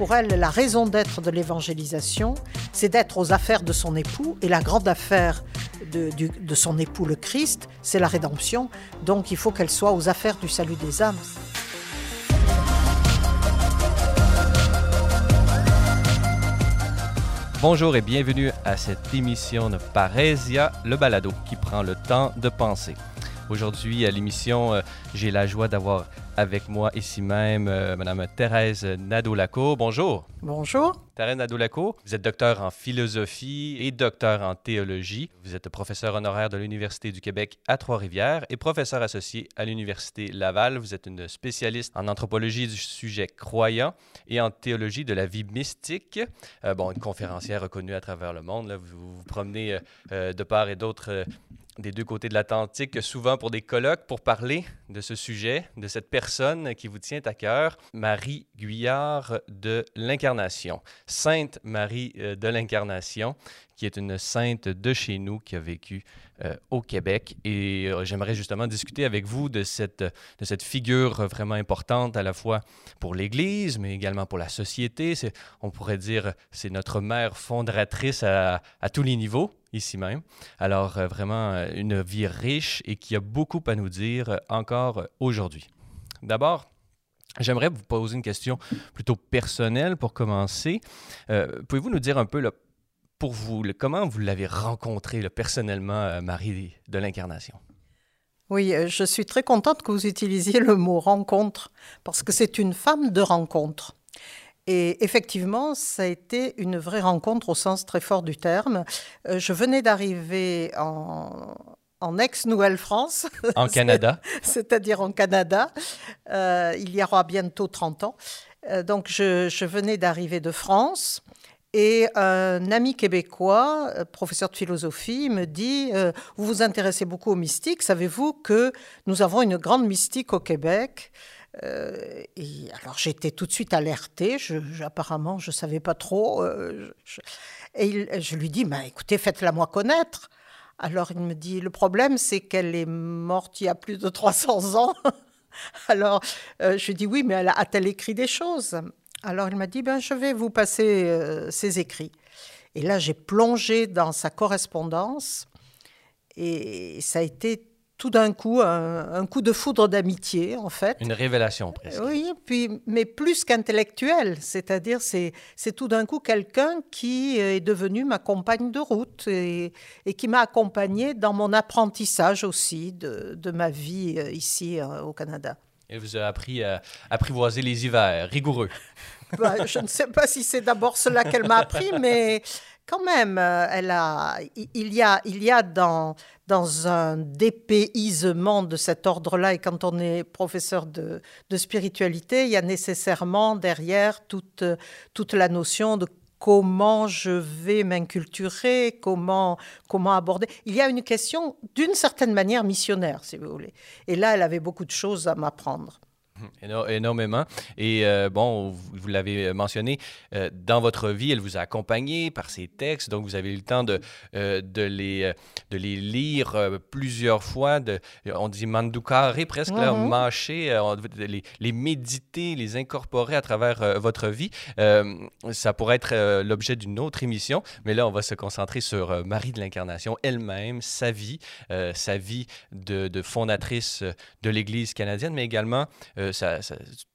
pour elle, la raison d'être de l'évangélisation, c'est d'être aux affaires de son époux, et la grande affaire de, son époux, le Christ, c'est la rédemption. Donc il faut qu'elle soit aux affaires du salut des âmes. Bonjour et bienvenue à cette émission de Parésia, le balado qui prend le temps de penser. Aujourd'hui, à l'émission, euh, j'ai la joie d'avoir avec moi ici même euh, Madame Thérèse Nadeau-Lacour. Bonjour. Bonjour. Thérèse Nadeau-Lacour, vous êtes docteur en philosophie et docteur en théologie. Vous êtes professeur honoraire de l'Université du Québec à Trois-Rivières et professeur associé à l'Université Laval. Vous êtes une spécialiste en anthropologie du sujet croyant et en théologie de la vie mystique. Euh, bon, une conférencière reconnue à travers le monde. vous vous promenez de part et d'autre des deux côtés de l'Atlantique, souvent pour des colloques, pour parler de ce sujet, de cette personne qui vous tient à cœur, Marie Guyard de l'Incarnation. Sainte Marie euh, de l'Incarnation, qui est une sainte de chez nous, qui a vécu euh, au Québec. Et euh, j'aimerais justement discuter avec vous de cette, de cette figure vraiment importante à la fois pour l'Église, mais également pour la société. On pourrait dire c'est notre mère fondatrice à, tous les niveaux ici même. Alors euh, vraiment une vie riche et qui a beaucoup à nous dire encore aujourd'hui. D'abord, J'aimerais vous poser une question plutôt personnelle pour commencer. Pouvez-vous nous dire un peu le pour vous, comment vous l'avez rencontré personnellement, euh, Marie de l'Incarnation? Oui, euh, je suis très contente que vous utilisiez le mot rencontre, parce que c'est une femme de rencontre. Et effectivement, ça a été une vraie rencontre au sens très fort du terme. Euh, je venais d'arriver en, en ex-Nouvelle-France. En Canada. C'est-à-dire en Canada. il y aura bientôt 30 ans. donc, je, je venais d'arriver de France. Et un ami québécois, euh, professeur de philosophie, me dit euh, Vous vous intéressez beaucoup aux mystiques, savez-vous que nous avons une grande mystique au Québec euh, alors j'étais tout de suite alertée, je, apparemment je ne savais pas trop. et je lui dis bah, écoutez, faites-la moi connaître. Alors il me dit le problème c'est qu'elle est morte il y a plus de 300 ans. alors je lui dis oui, mais a-t-elle écrit des choses? Alors il m'a dit, ben, je vais vous passer euh, ses écrits. Et là, j'ai plongé dans sa correspondance et ça a été tout d'un coup un, coup de foudre d'amitié, en fait. Une révélation presque. Oui, puis, mais plus qu'intellectuel, c'est-à-dire c'est, c'est tout d'un coup quelqu'un qui est devenu ma compagne de route et, et qui m'a accompagné dans mon apprentissage aussi de, de ma vie euh, ici euh, au Canada. Elle vous a appris à apprivoiser les hivers, rigoureux. Bah, je ne sais pas si c'est d'abord cela qu'elle m'a appris, mais quand même, euh, il y a, dans un dépaysement de cet ordre-là, et quand on est professeur de, de, spiritualité, il y a nécessairement derrière toute, toute la notion de comment je vais m'inculturer, comment, comment aborder. Il y a une question d'une certaine manière missionnaire, si vous voulez. Et là, elle avait beaucoup de choses à m'apprendre. énormément. Et euh, bon, vous, l'avez mentionné, euh, dans votre vie, elle vous a accompagné par ses textes, donc vous avez eu le temps de, euh, de, les, de les lire plusieurs fois, de, on dit mandukare presque, là, mm-hmm. mâcher, les, les, méditer, les incorporer à travers votre vie. ça pourrait être l'objet d'une autre émission, mais là, on va se concentrer sur Marie de l'Incarnation elle-même, sa vie, sa vie de, de fondatrice de l'Église canadienne, mais également sa,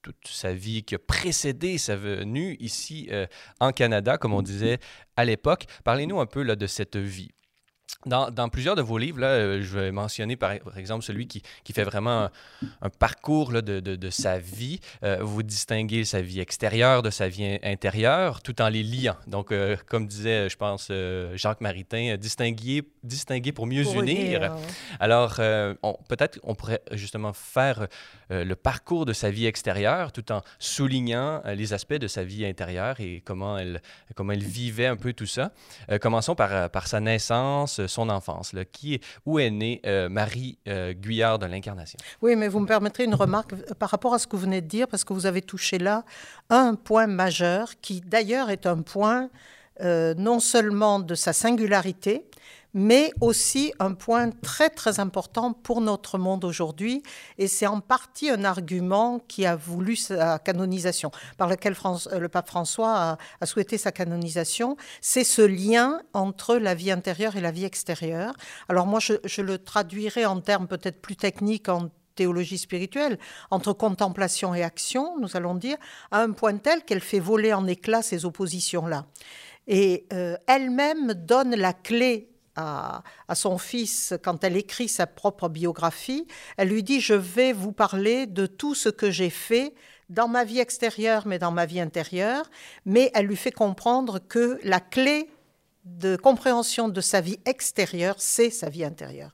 toute sa vie qui a précédé sa venue ici euh, en Canada, comme on disait à l'époque. Parlez-nous un peu là, de cette vie. Dans, plusieurs de vos livres, là, euh, je vais mentionner par, exemple celui qui, qui fait vraiment un, parcours là, de, de, sa vie. Euh, vous distinguez sa vie extérieure de sa vie intérieure tout en les liant. Donc, euh, comme disait, je pense, Jacques Maritain, distinguer, distinguer pour mieux unir. Alors, peut-être on pourrait justement faire le parcours de sa vie extérieure tout en soulignant les aspects de sa vie intérieure et comment elle, comment elle vivait un peu tout ça. commençons par, par sa naissance, son enfance. Là. Qui, où est née euh, Marie euh, Guyard de l'Incarnation? Oui, mais vous me permettrez une remarque euh, par rapport à ce que vous venez de dire, parce que vous avez touché là un point majeur qui, d'ailleurs, est un point non seulement de sa singularité, mais aussi un point très très important pour notre monde aujourd'hui, et c'est en partie un argument qui a voulu sa canonisation, par lequel euh, le pape François a, souhaité sa canonisation, c'est ce lien entre la vie intérieure et la vie extérieure. Alors moi, je, le traduirai en termes peut-être plus techniques, en théologie spirituelle, entre contemplation et action, nous allons dire, à un point tel qu'elle fait voler en éclats ces oppositions-là. Et euh, elle-même donne la clé à, son fils quand elle écrit sa propre biographie. Elle lui dit, je vais vous parler de tout ce que j'ai fait dans ma vie extérieure, mais dans ma vie intérieure. Mais elle lui fait comprendre que la clé de compréhension de sa vie extérieure, c'est sa vie intérieure.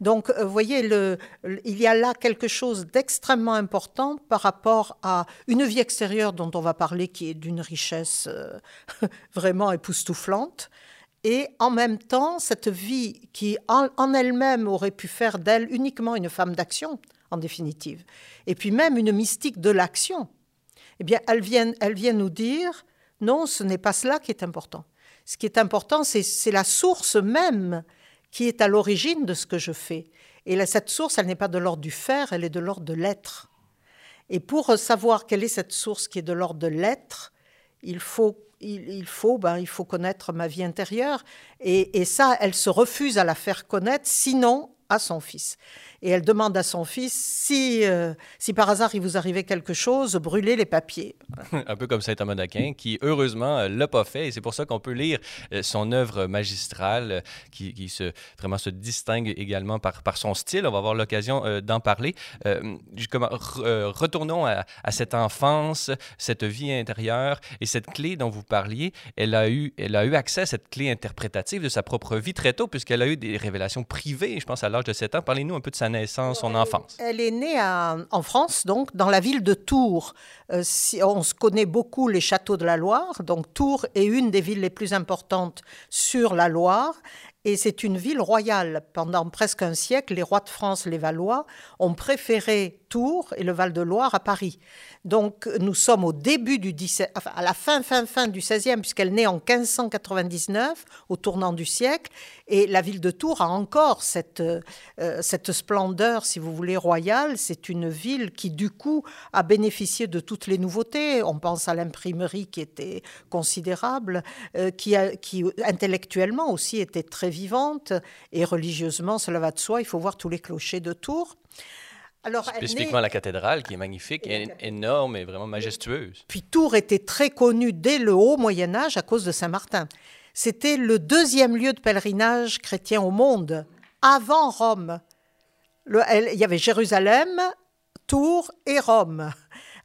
Donc, euh, vous voyez, il y a là quelque chose d'extrêmement important par rapport à une vie extérieure dont on va parler, qui est d'une richesse euh, vraiment époustouflante, et en même temps, cette vie qui en, elle-même aurait pu faire d'elle uniquement une femme d'action, en définitive, et puis même une mystique de l'action, eh bien, elle vient, elle vient nous dire, non, ce n'est pas cela qui est important. Ce qui est important, c'est la source même qui est à l'origine de ce que je fais. Et cette source, elle n'est pas de l'ordre du faire, elle est de l'ordre de l'être. Et pour savoir quelle est cette source qui est de l'ordre de l'être, il faut il, faut, ben, il faut connaître ma vie intérieure. Et, et, ça, elle se refuse à la faire connaître, sinon à son fils et elle demande à son fils si, euh, si par hasard il vous arrivait quelque chose, brûlez les papiers. Un peu comme Saint Thomas d'Aquin, qui heureusement euh, l'a pas fait, et c'est pour ça qu'on peut lire euh, son œuvre magistrale, qui, se, vraiment se distingue également par, son style. On va avoir l'occasion d'en parler. retournons à, à, cette enfance, cette vie intérieure et cette clé dont vous parliez. Elle a eu, elle a eu accès à cette clé interprétative de sa propre vie très tôt, puisqu'elle a eu des révélations privées, je pense à l'âge de 7 ans. Parlez-nous un peu de sa naissance, son enfance Elle est née en France, donc, dans la ville de Tours. Euh, si, on se connaît beaucoup les châteaux de la Loire. Donc, Tours est une des villes les plus importantes sur la Loire. Et c'est une ville royale. Pendant presque un siècle, les rois de France, les Valois, ont préféré Tours et le Val-de-Loire à Paris. Donc nous sommes au début du 17, à la fin, fin, fin du 16e, puisqu'elle naît en 1599, au tournant du siècle, et la ville de Tours a encore cette, euh, cette splendeur, si vous voulez, royale. C'est une ville qui, du coup, a bénéficié de toutes les nouveautés. On pense à l'imprimerie qui était considérable, euh, qui intellectuellement aussi était très vivante, et religieusement, cela va de soi, il faut voir tous les clochers de Tours. Alors, Spécifiquement la cathédrale qui est magnifique, énorme et vraiment majestueuse. Puis Tours était très connue dès le haut Moyen Âge à cause de Saint-Martin. C'était le deuxième lieu de pèlerinage chrétien au monde, avant Rome. il y avait Jérusalem, Tours et Rome.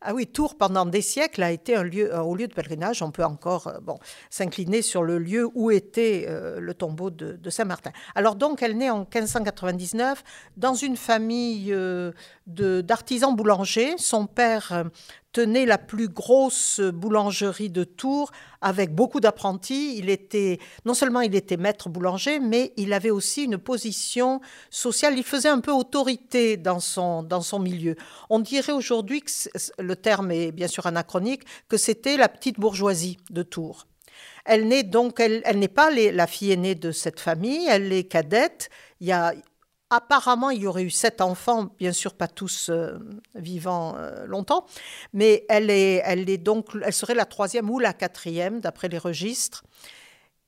Ah oui, Tours, pendant des siècles, a été un lieu, haut lieu de pèlerinage. On peut encore euh, bon, s'incliner sur le lieu où était euh, le tombeau de, Saint-Martin. Alors donc, elle naît en 1599 dans une famille euh, d'artisans boulangers. Son père tenait la plus grosse boulangerie de Tours avec beaucoup d'apprentis. Il était non seulement il était maître boulanger, mais il avait aussi une position sociale. Il faisait un peu autorité dans son dans son milieu. On dirait aujourd'hui que le terme est bien sûr anachronique, que c'était la petite bourgeoisie de Tours. Elle n'est donc, elle, elle n'est pas la fille aînée de cette famille, elle est cadette. Il y a Apparemment, il y aurait eu sept enfants, bien sûr pas tous euh, vivants euh, longtemps, mais elle est, elle est donc, elle serait la troisième ou la quatrième d'après les registres.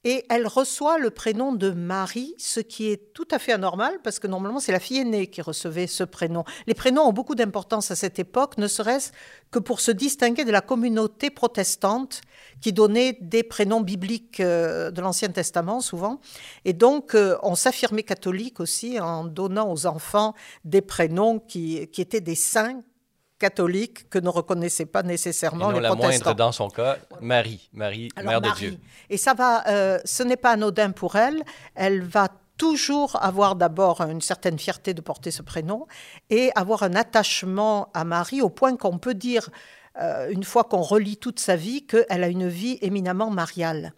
Et elle reçoit le prénom de Marie, ce qui est tout à fait anormal parce que normalement c'est la fille aînée qui recevait ce prénom. Les prénoms ont beaucoup d'importance à cette époque, ne serait-ce que pour se distinguer de la communauté protestante qui donnait des prénoms bibliques euh, de l'Ancien Testament souvent. Et donc euh, on s'affirmait catholique aussi en donnant aux enfants des prénoms qui, qui étaient des saints catholique que ne reconnaissait pas nécessairement Et non les la moindre dans son cas, Marie, Marie, Mère de Dieu. Et ça va, euh, ce n'est pas anodin pour elle. Elle va toujours avoir d'abord une certaine fierté de porter ce prénom et avoir un attachement à Marie au point qu'on peut dire, euh, une fois qu'on relit toute sa vie, qu'elle a une vie éminemment mariale.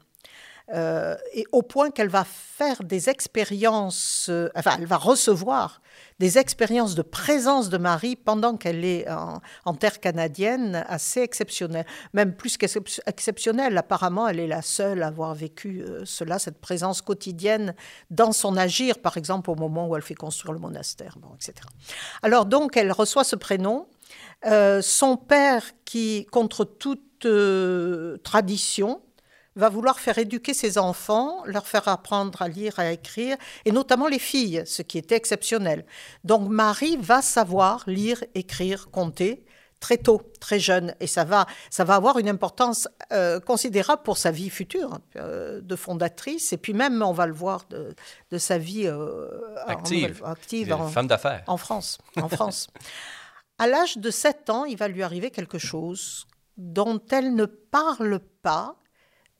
Euh, et au point qu'elle va faire des expériences, euh, enfin, elle va recevoir des expériences de présence de Marie pendant qu'elle est en, terre canadienne assez exceptionnelles, même plus qu'exceptionnelles. Apparemment, elle est la seule à avoir vécu euh, cela, cette présence quotidienne dans son agir, par exemple au moment où elle fait construire le monastère, etc. Alors donc, elle reçoit ce prénom. son père, qui, contre toute tradition, va vouloir faire éduquer ses enfants, leur faire apprendre à lire, à écrire, et notamment les filles, ce qui était exceptionnel. Donc Marie va savoir lire, écrire, compter très tôt, très jeune, et ça va, ça va avoir une importance euh, considérable pour sa vie future euh, de fondatrice, et puis même, on va le voir, de, sa vie euh, active, active en, femme d'affaires. En France. En France. à l'âge de 7 ans, il va lui arriver quelque chose dont elle ne parle pas,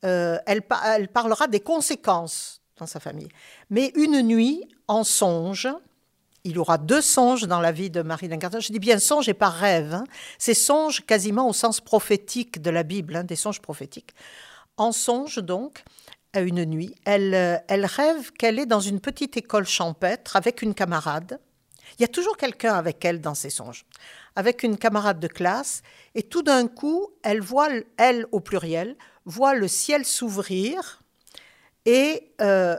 euh, elle, parlera des conséquences dans sa famille. Mais une nuit, en songe, il y aura deux songes dans la vie de Marie d'Incarnation. Je dis bien songe et pas rêve. Hein. Ces songes quasiment au sens prophétique de la Bible, hein, des songes prophétiques. En songe donc, à une nuit, elle, euh, elle rêve qu'elle est dans une petite école champêtre avec une camarade. Il y a toujours quelqu'un avec elle dans ses songes, avec une camarade de classe, et tout d'un coup, elle voit, elle au pluriel, voit le ciel s'ouvrir et euh,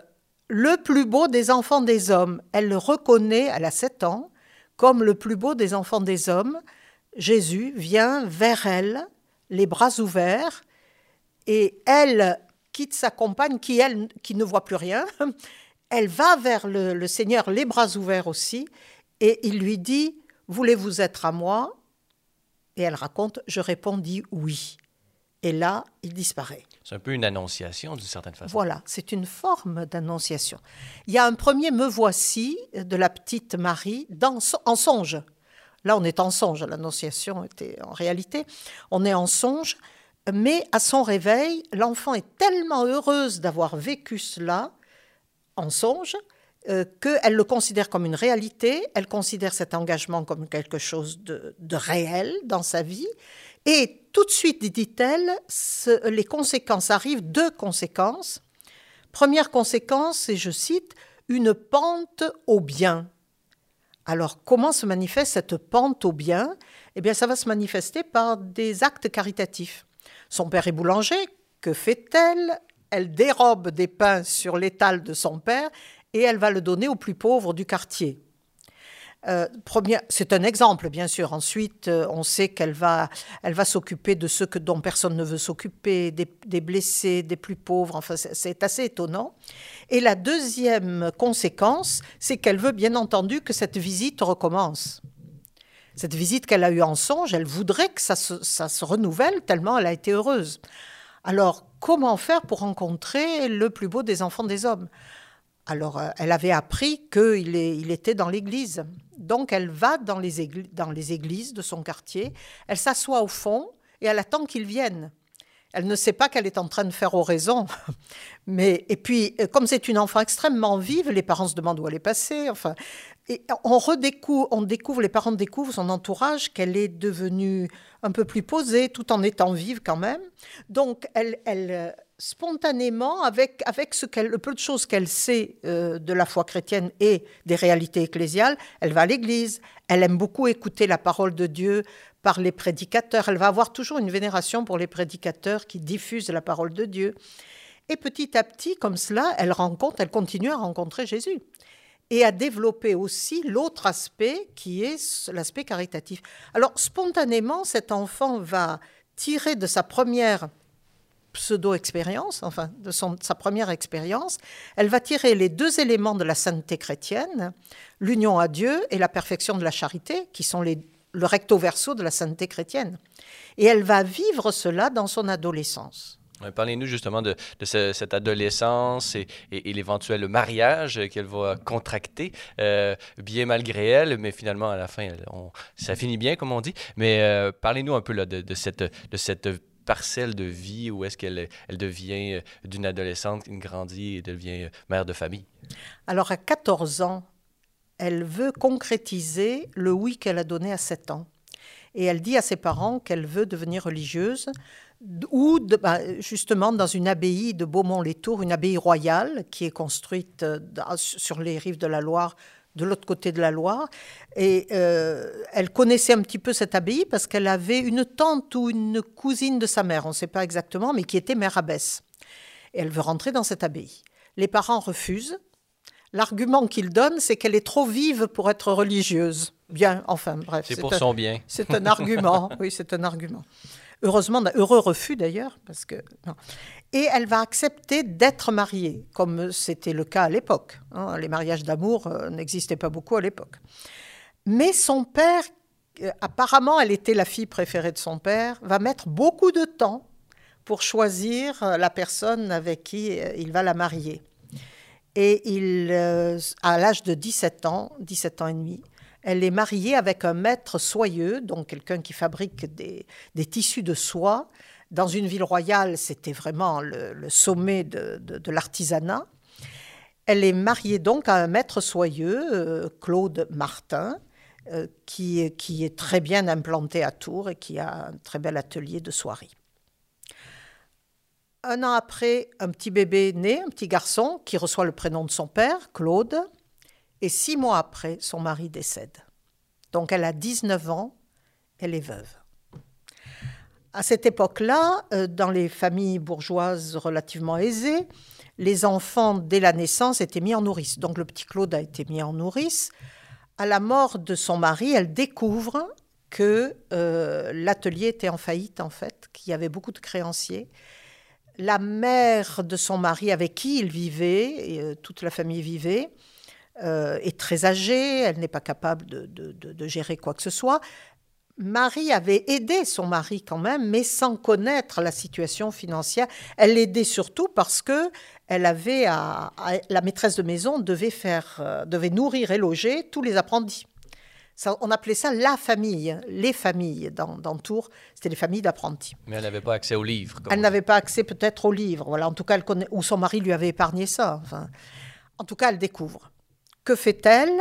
le plus beau des enfants des hommes. Elle le reconnaît, elle a 7 ans, comme le plus beau des enfants des hommes. Jésus vient vers elle, les bras ouverts, et elle quitte sa compagne qui, elle, qui ne voit plus rien. Elle va vers le, le Seigneur, les bras ouverts aussi, et il lui dit, Voulez-vous être à moi? Et elle raconte, je répondis oui. Et là, il disparaît. C'est un peu une annonciation d'une certaine façon. Voilà, c'est une forme d'annonciation. Il y a un premier me voici de la petite Marie dans, en songe. Là, on est en songe. L'annonciation était en réalité. On est en songe. Mais à son réveil, l'enfant est tellement heureuse d'avoir vécu cela en songe euh, qu'elle le considère comme une réalité, elle considère cet engagement comme quelque chose de, de réel dans sa vie, et tout de suite, dit-elle, les conséquences arrivent, deux conséquences. Première conséquence, et je cite, une pente au bien. Alors, comment se manifeste cette pente au bien? Eh bien, ça va se manifester par des actes caritatifs. Son père est boulanger, que fait-elle? Elle dérobe des pains sur l'étal de son père et elle va le donner aux plus pauvres du quartier. Euh, c'est un exemple, bien sûr. Ensuite, euh, on sait qu'elle va, elle va s'occuper de ceux que, dont personne ne veut s'occuper, des, blessés, des plus pauvres. Enfin, c'est assez étonnant. Et la deuxième conséquence, c'est qu'elle veut bien entendu que cette visite recommence. Cette visite qu'elle a eue en songe, elle voudrait que ça ça se renouvelle tellement elle a été heureuse. Alors, comment faire pour rencontrer le plus beau des enfants des hommes? Alors, euh, elle avait appris qu'il il était dans l'église. Donc, elle va dans les, églises, de son quartier, elle s'assoit au fond et elle attend qu'il vienne. Elle ne sait pas qu'elle est en train de faire oraison. Mais, et puis, euh, comme c'est une enfant extrêmement vive, les parents se demandent où elle est passée. Enfin, on redécouvre, on découvre, les parents découvrent son entourage, qu'elle est devenue un peu plus posée, tout en étant vive quand même. Donc, elle, elle euh, spontanément, avec, avec ce le peu de choses qu'elle sait euh, de la foi chrétienne et des réalités ecclésiales, elle va à l'église, elle aime beaucoup écouter la parole de Dieu par les prédicateurs, elle va avoir toujours une vénération pour les prédicateurs qui diffusent la parole de Dieu. Et petit à petit, comme cela, elle rencontre, elle continue à rencontrer Jésus et à développer aussi l'autre aspect qui est l'aspect caritatif. Alors spontanément, cet enfant va tirer de sa première pseudo-expérience, enfin de sa première expérience, elle va tirer les deux éléments de la sainteté chrétienne, l'union à Dieu et la perfection de la charité, qui sont les, le recto verso de la sainteté chrétienne. Et elle va vivre cela dans son adolescence. Parlez-nous justement de, cette adolescence et, l'éventuel mariage qu'elle va contracter, euh, bien malgré elle, mais finalement à la fin, ça finit bien, comme on dit. Mais euh, parlez-nous un peu là, de, cette, de cette parcelle de vie où est-ce qu'elle elle devient euh, d'une adolescente, une grandit et devient euh, mère de famille? Alors à 14 ans, elle veut concrétiser le oui qu'elle a donné à 7 ans. Et elle dit à ses parents qu'elle veut devenir religieuse. ou bah, justement dans une abbaye de Beaumont-les-Tours, une abbaye royale qui est construite euh, sur les rives de la Loire, de l'autre côté de la Loire. Et euh, elle connaissait un petit peu cette abbaye parce qu'elle avait une tante ou une cousine de sa mère, on ne sait pas exactement, mais qui était mère abbesse. Et elle veut rentrer dans cette abbaye. Les parents refusent. L'argument qu'ils donnent, c'est qu'elle est trop vive pour être religieuse. Bien, enfin, bref. C'est pour son bien. C'est un argument, oui, c'est un argument. Heureusement, heureux refus d'ailleurs, parce que Et elle va accepter d'être mariée, comme c'était le cas à l'époque. Hein. les mariages d'amour euh, n'existaient pas beaucoup à l'époque. Mais son père, euh, apparemment, elle était la fille préférée de son père, va mettre beaucoup de temps pour choisir euh, la personne avec qui il va la marier. Et il, à l'âge de 17 ans, 17 ans et demi, elle est mariée avec un maître soyeux, donc quelqu'un qui fabrique des, tissus de soie. Dans une ville royale, c'était vraiment le, sommet de, l'artisanat. Elle est mariée donc à un maître soyeux, euh, Claude Martin, euh, qui, est très bien implanté à Tours et qui a un très bel atelier de soierie. Un an après, un petit bébé né, un petit garçon, qui reçoit le prénom de son père, Claude. Et six mois après, son mari décède. Donc elle a 19 ans, elle est veuve. À cette époque-là, euh, dans les familles bourgeoises relativement aisées, les enfants, dès la naissance, étaient mis en nourrice. Donc le petit Claude a été mis en nourrice. À la mort de son mari, elle découvre que euh, l'atelier était en faillite, en fait, qu'il y avait beaucoup de créanciers. La mère de son mari, avec qui il vivait, et, euh, toute la famille vivait, est très âgée, elle n'est pas capable de, gérer quoi que ce soit. Marie avait aidé son mari quand même, mais sans connaître la situation financière. Elle l'aidait surtout parce que elle avait la maîtresse de maison devait faire, euh, devait nourrir et loger tous les apprentis. on appelait ça la famille, les familles dans, Tours, c'était les familles d'apprentis. Mais elle n'avait pas accès aux livres. Elle n'avait pas accès peut-être aux livres. Voilà, en tout cas, elle connaît, ou son mari lui avait épargné ça. Enfin, en tout cas, elle découvre. Que fait-elle?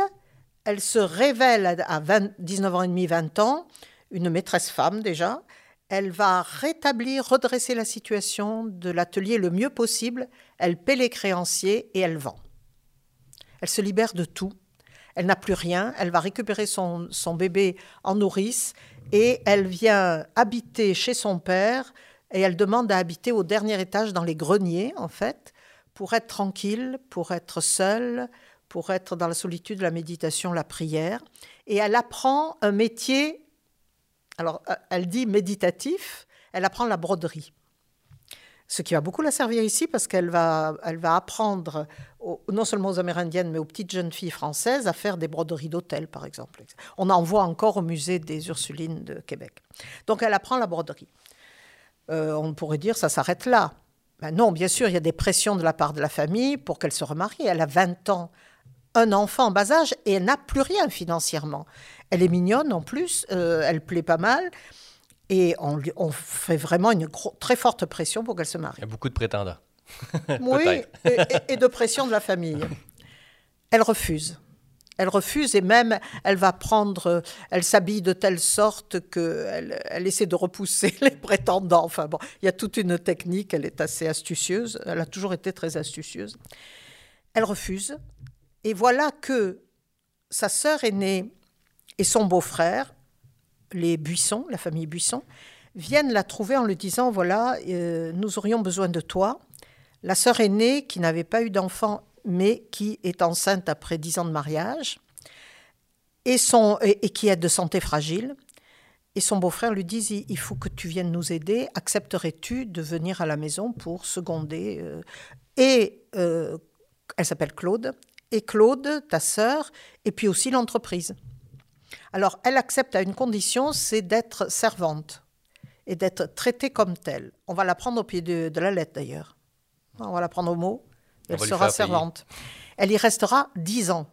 Elle se révèle à 19 ans et demi, 20 ans, une maîtresse femme déjà. Elle va rétablir, redresser la situation de l'atelier le mieux possible. Elle paie les créanciers et elle vend. Elle se libère de tout. Elle n'a plus rien. Elle va récupérer son, son bébé en nourrice et elle vient habiter chez son père et elle demande à habiter au dernier étage dans les greniers, en fait, pour être tranquille, pour être seule, pour être dans la solitude, la méditation, la prière. Et elle apprend un métier, alors euh, elle dit méditatif, elle apprend la broderie. Ce qui va beaucoup la servir ici parce qu'elle va, elle va apprendre non seulement aux Amérindiennes, mais aux petites jeunes filles françaises à faire des broderies d'hôtel, par exemple. On en voit encore au musée des Ursulines de Québec. Donc elle apprend la broderie. Euh, on pourrait dire ça s'arrête là. Ben non, bien sûr, il y a des pressions de la part de la famille pour qu'elle se remarie. Elle a 20 ans un enfant en bas âge et elle n'a plus rien financièrement. Elle est mignonne en plus, euh, elle plaît pas mal. Et on, on fait vraiment une très forte pression pour qu'elle se marie. Il y a beaucoup de prétendants. oui, et, de pression de la famille. Elle refuse. Elle refuse et même elle va prendre, elle s'habille de telle sorte qu'elle elle essaie de repousser les prétendants. Enfin bon, il y a toute une technique, elle est assez astucieuse, elle a toujours été très astucieuse. Elle refuse, et voilà que sa sœur aînée et son beau-frère, les Buissons, la famille Buisson, viennent la trouver en lui disant voilà, euh, nous aurions besoin de toi. La sœur aînée, qui n'avait pas eu d'enfant, mais qui est enceinte après dix ans de mariage, et, qui est de santé fragile, et son beau-frère lui dit il faut que tu viennes nous aider. Accepterais-tu de venir à la maison pour seconder euh, Et euh, elle s'appelle Claude et Claude, ta sœur, et puis aussi l'entreprise. Alors, elle accepte à une condition, c'est d'être servante et d'être traitée comme telle. On va la prendre au pied de, la lettre d'ailleurs. On va la prendre au mot. Elle sera servante. Elle y restera dix ans.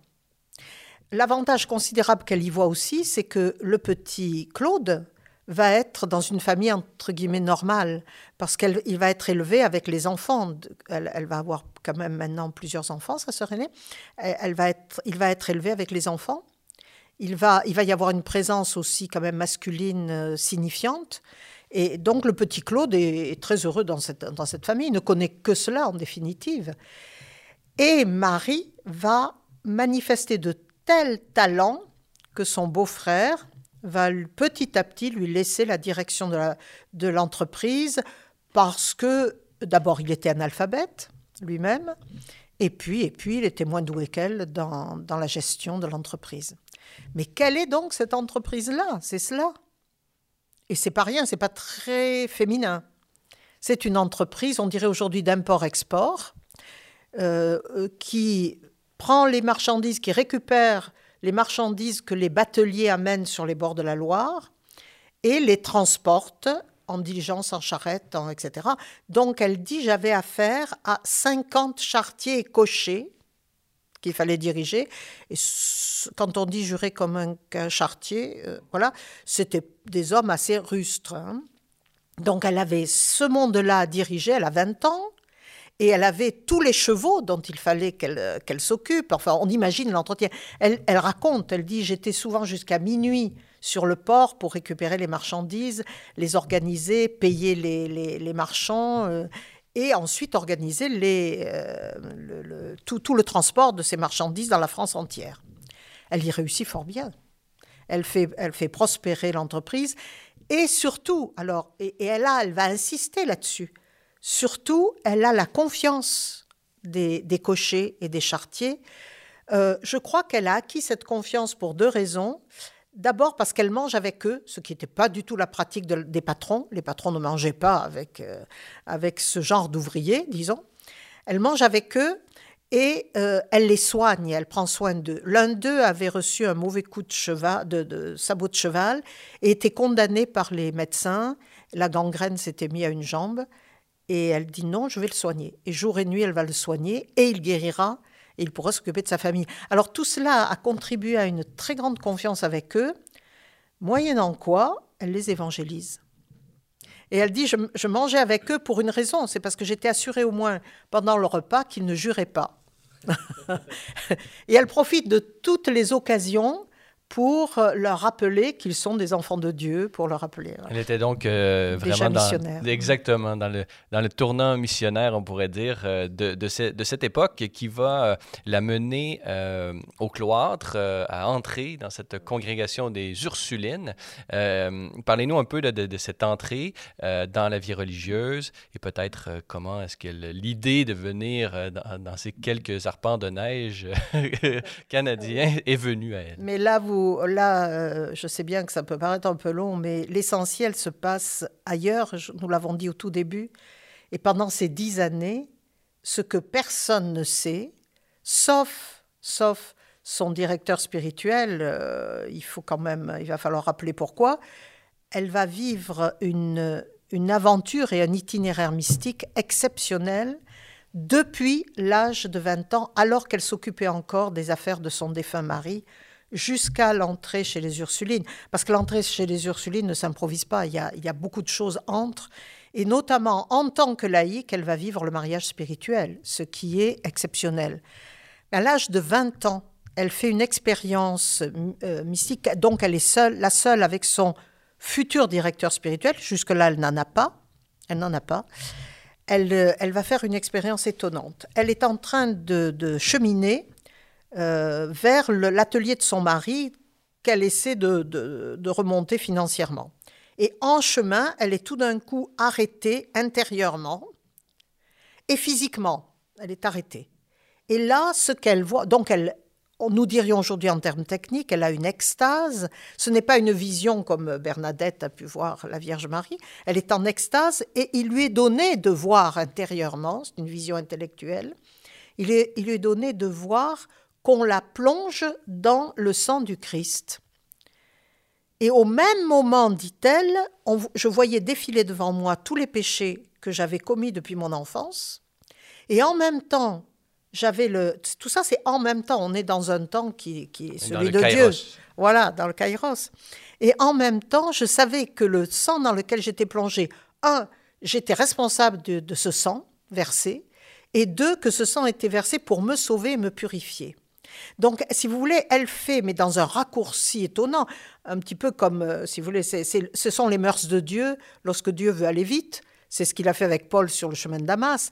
L'avantage considérable qu'elle y voit aussi, c'est que le petit Claude va être dans une famille entre guillemets normale, parce qu'il va être élevé avec les enfants. Elle, va avoir quand même maintenant plusieurs enfants, sa sœur aînée. Elle va être, il va être élevé avec les enfants. Il va, il va y avoir une présence aussi quand même masculine euh, signifiante. Et donc le petit Claude est, très heureux dans cette, dans cette famille, il ne connaît que cela en définitive. Et Marie va manifester de tels talents que son beau-frère va petit à petit lui laisser la direction de l'entreprise parce que d'abord il était analphabète lui-même et puis, et puis il était moins doué qu'elle dans, dans la gestion de l'entreprise. Mais quelle est donc cette entreprise-là? C'est cela? Et c'est pas rien, c'est pas très féminin. C'est une entreprise, on dirait aujourd'hui d'import-export, euh, euh, qui prend les marchandises, qui récupère les marchandises que les bateliers amènent sur les bords de la Loire et les transporte en diligence, en charrette, etc. Donc elle dit j'avais affaire à 50 chartiers et cochers qu'il fallait diriger. Et quand on dit jurer comme un, chartier, euh, voilà, c'était des hommes assez rustres. Hein. Donc elle avait ce monde-là à diriger, elle a 20 ans, et elle avait tous les chevaux dont il fallait qu'elle qu'elle s'occupe. Enfin, on imagine l'entretien. Elle, elle raconte, elle dit, j'étais souvent jusqu'à minuit sur le port pour récupérer les marchandises, les organiser, payer les, les, marchands. Euh, et ensuite organiser les, euh, le, tout, tout, le transport de ces marchandises dans la France entière. Elle y réussit fort bien. Elle fait, elle fait prospérer l'entreprise et surtout, alors, et, elle, a, elle va insister là-dessus, surtout, elle a la confiance des, cochers et des chartiers. Euh, je crois qu'elle a acquis cette confiance pour deux raisons. D'abord parce qu'elle mange avec eux, ce qui n'était pas du tout la pratique des patrons. Les patrons ne mangeaient pas avec, euh, avec ce genre d'ouvriers, disons. Elle mange avec eux et euh, elle les soigne, elle prend soin d'eux. L'un d'eux avait reçu un mauvais coup de, cheval, de, sabot de cheval et était condamné par les médecins. La gangrène s'était mise à une jambe et elle dit non, je vais le soigner. Et jour et nuit, elle va le soigner et il guérira et il pourra s'occuper de sa famille. Alors tout cela a contribué à une très grande confiance avec eux, moyennant quoi elle les évangélise. Et elle dit, je, mangeais avec eux pour une raison, c'est parce que j'étais assurée au moins pendant le repas qu'ils ne juraient pas. et elle profite de toutes les occasions pour euh, leur rappeler qu'ils sont des enfants de Dieu, pour leur rappeler. Elle était donc euh, vraiment dans, exactement dans le, dans le tournant missionnaire, on pourrait dire, euh, de, de, de, cette époque qui va la mener au cloître, à entrer dans cette congrégation des Ursulines. Parlez-nous un peu de, de, cette entrée dans la vie religieuse et peut-être comment est-ce que l'idée de venir dans, dans, ces quelques arpents de neige canadiens est venue à elle. Mais là, vous là, euh, je sais bien que ça peut paraître un peu long, mais l'essentiel se passe ailleurs, nous l'avons dit au tout début, et pendant ces dix années, ce que personne ne sait, sauf, sauf son directeur spirituel, euh, il faut quand même, il va falloir rappeler pourquoi, elle va vivre une, une aventure et un itinéraire mystique exceptionnel depuis l'âge de 20 ans, alors qu'elle s'occupait encore des affaires de son défunt mari, jusqu'à l'entrée chez les Ursulines. Parce que l'entrée chez les Ursulines ne s'improvise pas, il y, a, beaucoup de choses entre. Et notamment, en tant que laïque, elle va vivre le mariage spirituel, ce qui est exceptionnel. À l'âge de 20 ans, elle fait une expérience euh, mystique, donc elle est seule, la seule avec son futur directeur spirituel. Jusque-là, elle n'en a pas. Elle n'en a pas. Elle, euh, va faire une expérience étonnante. Elle est en train de cheminer euh, vers l'atelier de son mari qu'elle essaie de, remonter financièrement. Et en chemin, elle est tout d'un coup arrêtée intérieurement et physiquement. Elle est arrêtée. Et là, ce qu'elle voit, donc elle, nous dirions aujourd'hui en termes techniques, elle a une extase. Ce n'est pas une vision comme Bernadette a pu voir la Vierge Marie. Elle est en extase et il lui est donné de voir intérieurement, c'est une vision intellectuelle, il, est, il lui est donné de voir qu'on la plonge dans le sang du Christ. Et au même moment, dit-elle, je voyais défiler devant moi tous les péchés que j'avais commis depuis mon enfance, et en même temps, j'avais le. Tout ça, c'est en même temps. On est dans un temps qui, qui est celui de Dieu. Voilà, dans le Kairos. Et en même temps, je savais que le sang dans lequel j'étais plongé, un, j'étais responsable de, de, ce sang versé, et deux, que ce sang était versé pour me sauver et me purifier. Donc, si vous voulez, elle fait, mais dans un raccourci étonnant, un petit peu comme, euh, si vous voulez, ce sont les mœurs de Dieu lorsque Dieu veut aller vite. C'est ce qu'il a fait avec Paul sur le chemin de Damas.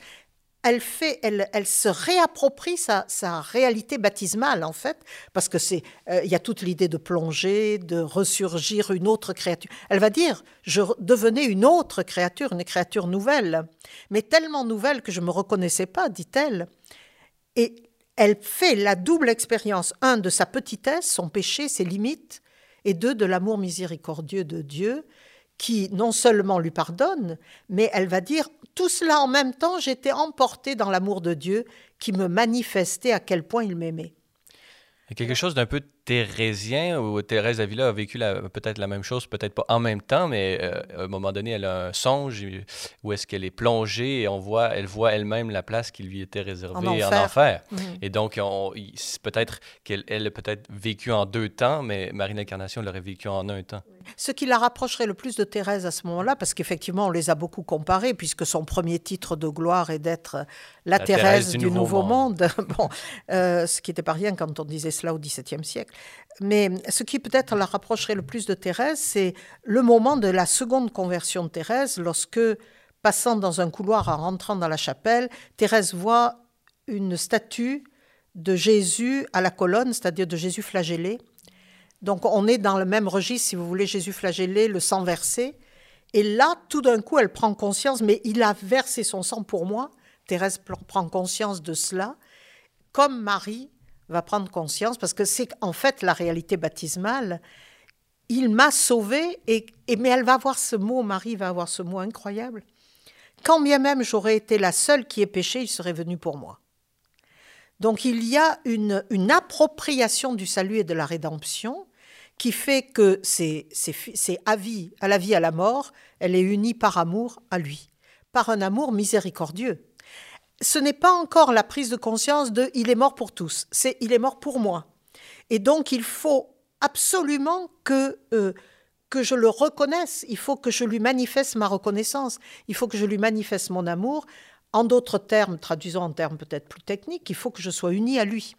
Elle fait, elle, elle se réapproprie sa, sa, réalité baptismale en fait, parce que c'est, euh, il y a toute l'idée de plonger, de ressurgir une autre créature. Elle va dire, je devenais une autre créature, une créature nouvelle, mais tellement nouvelle que je me reconnaissais pas, dit-elle. Et elle fait la double expérience, un, de sa petitesse, son péché, ses limites, et deux, de l'amour miséricordieux de Dieu, qui non seulement lui pardonne, mais elle va dire, tout cela en même temps, j'étais emportée dans l'amour de Dieu qui me manifestait à quel point il m'aimait. Quelque chose d'un peu thérésien ou Thérèse Avila a vécu peut-être la même chose, peut-être pas en même temps, mais euh, à un moment donné, elle a un songe où est-ce qu'elle est plongée et on voit, elle voit elle-même la place qui lui était réservée en enfer. Mhm. Et donc, peut-être qu'elle elle a peut-être vécu en deux temps, mais Marie l'Incarnation l'aurait vécu en un temps. Ce qui la rapprocherait le plus de Thérèse à ce moment-là, parce qu'effectivement, on les a beaucoup comparés, puisque son premier titre de gloire est d'être la, Thérèse, du, Nouveau, Monde, bon, euh, ce qui n'était pas rien quand on disait cela au XVIIe siècle. Mais ce qui peut-être la rapprocherait le plus de Thérèse, c'est le moment de la seconde conversion de Thérèse, lorsque, passant dans un couloir en rentrant dans la chapelle, Thérèse voit une statue de Jésus à la colonne, c'est-à-dire de Jésus flagellé. Donc on est dans le même registre, si vous voulez, Jésus flagellé, le sang versé. Et là, tout d'un coup, elle prend conscience, mais il a versé son sang pour moi. Thérèse prend conscience de cela, comme Marie va prendre conscience, parce que c'est en fait la réalité baptismale. Il m'a sauvé, et, mais elle va avoir ce mot, Marie va avoir ce mot incroyable. Quand bien même j'aurais été la seule qui ait péché, il serait venu pour moi. Donc il y a une, appropriation du salut et de la rédemption qui fait que c'est à à la vie, à la mort, elle est unie par amour à lui, par un amour miséricordieux ce n'est pas encore la prise de conscience de il est mort pour tous, c'est il est mort pour moi. Et donc il faut absolument que, euh, que je le reconnaisse, il faut que je lui manifeste ma reconnaissance, il faut que je lui manifeste mon amour. En d'autres termes, traduisons en termes peut-être plus techniques, il faut que je sois unie à lui.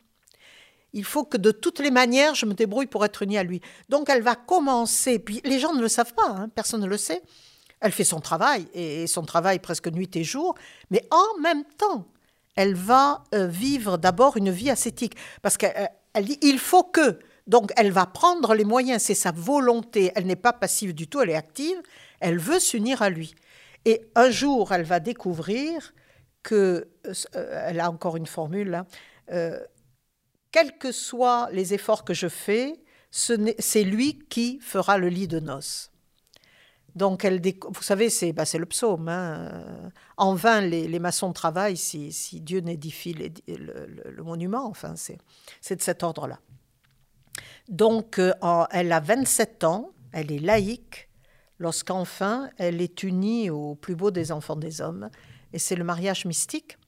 Il faut que de toutes les manières, je me débrouille pour être unie à lui. Donc elle va commencer, puis les gens ne le savent pas, hein, personne ne le sait, elle fait son travail, et son travail presque nuit et jour, mais en même temps, elle va euh, vivre d'abord une vie ascétique. Parce qu'elle dit, il faut que. Donc, elle va prendre les moyens, c'est sa volonté. Elle n'est pas passive du tout, elle est active. Elle veut s'unir à lui. Et un jour, elle va découvrir que, euh, elle a encore une formule euh, quels que soient les efforts que je fais, c'est lui qui fera le lit de noces. Donc, elle vous savez, c'est bah, le psaume. Hein. En vain, les, maçons travaillent si, si Dieu n'édifie le, monument. Enfin, c'est de cet ordre-là. Donc, euh, elle a 27 ans, elle est laïque, lorsqu'enfin, elle est unie au plus beau des enfants des hommes, et c'est le mariage mystique.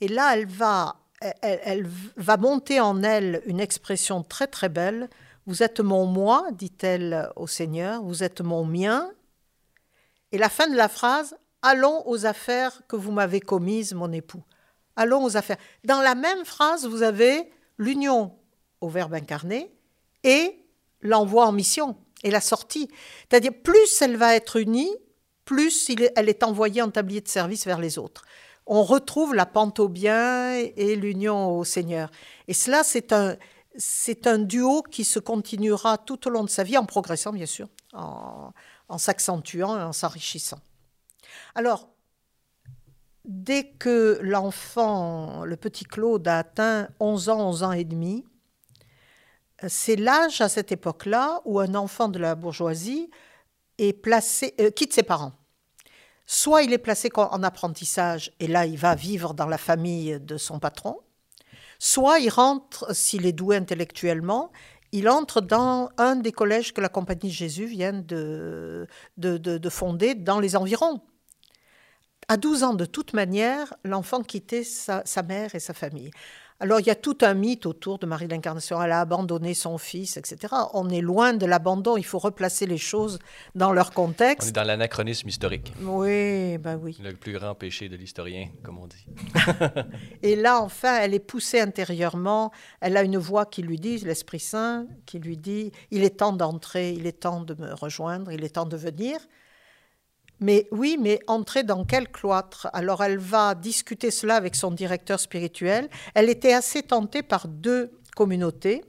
Et là, elle va, elle va monter en elle une expression très très belle. Vous êtes mon moi, dit-elle au Seigneur, vous êtes mon mien, et la fin de la phrase, allons aux affaires que vous m'avez commises, mon époux. Allons aux affaires. Dans la même phrase, vous avez l'union au Verbe incarné et l'envoi en mission et la sortie. C'est-à-dire, plus elle va être unie, plus elle est envoyée en tablier de service vers les autres. On retrouve la pente au bien et l'union au Seigneur. Et cela, c'est un, c'est un duo qui se continuera tout au long de sa vie, en progressant, bien sûr, en s'accentuant et en s'enrichissant. Alors, dès que l'enfant, le petit Claude, a atteint 11 ans, 11 ans et demi, c'est l'âge à cette époque-là où un enfant de la bourgeoisie est placé, euh, quitte ses parents. Soit il est placé en apprentissage et là il va vivre dans la famille de son patron, soit il rentre, s'il est doué intellectuellement, il entre dans un des collèges que la Compagnie de Jésus vient de, de, fonder dans les environs. À 12 ans, de toute manière, l'enfant quittait sa, mère et sa famille. Alors il y a tout un mythe autour de Marie l'Incarnation. Elle a abandonné son fils, etc. On est loin de l'abandon. Il faut replacer les choses dans leur contexte. On est dans l'anachronisme historique. Oui, ben oui. Le plus grand péché de l'historien, comme on dit. Et là, enfin, elle est poussée intérieurement. Elle a une voix qui lui dit, l'Esprit Saint, qui lui dit, il est temps d'entrer, il est temps de me rejoindre, il est temps de venir. Mais oui, mais entrer dans quel cloître? Alors elle va discuter cela avec son directeur spirituel. Elle était assez tentée par deux communautés,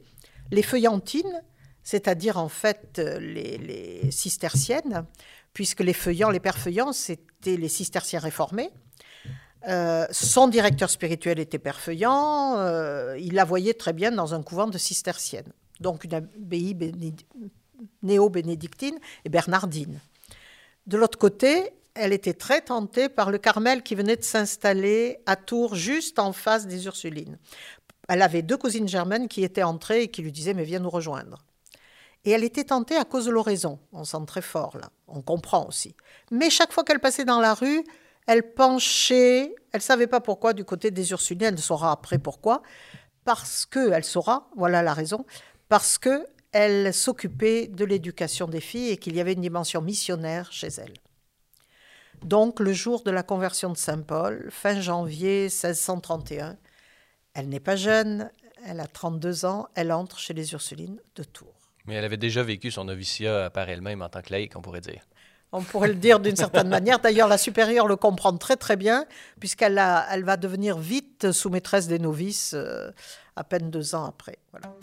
les feuillantines, c'est-à-dire en fait les, cisterciennes, puisque les feuillants, les pères c'était les cisterciens réformés. Euh, son directeur spirituel était père feuillant, euh, il la voyait très bien dans un couvent de cisterciennes, donc une abbaye néo-bénédictine et bernardine. De l'autre côté, elle était très tentée par le Carmel qui venait de s'installer à Tours, juste en face des Ursulines. Elle avait deux cousines germaines qui étaient entrées et qui lui disaient Mais viens nous rejoindre. Et elle était tentée à cause de l'oraison. On sent très fort là, on comprend aussi. Mais chaque fois qu'elle passait dans la rue, elle penchait, elle ne savait pas pourquoi, du côté des Ursulines, elle saura après pourquoi, parce que, elle saura, voilà la raison, parce que elle s'occupait de l'éducation des filles et qu'il y avait une dimension missionnaire chez elle. Donc, le jour de la conversion de Saint Paul, fin janvier 1631, elle n'est pas jeune, elle a 32 ans, elle entre chez les Ursulines de Tours. Mais elle avait déjà vécu son noviciat par elle-même en tant que laïque, on pourrait dire. On pourrait le dire d'une certaine manière. D'ailleurs, la supérieure le comprend très très bien, puisqu'elle elle va devenir vite sous-maîtresse des novices euh, à peine deux ans après. Voilà.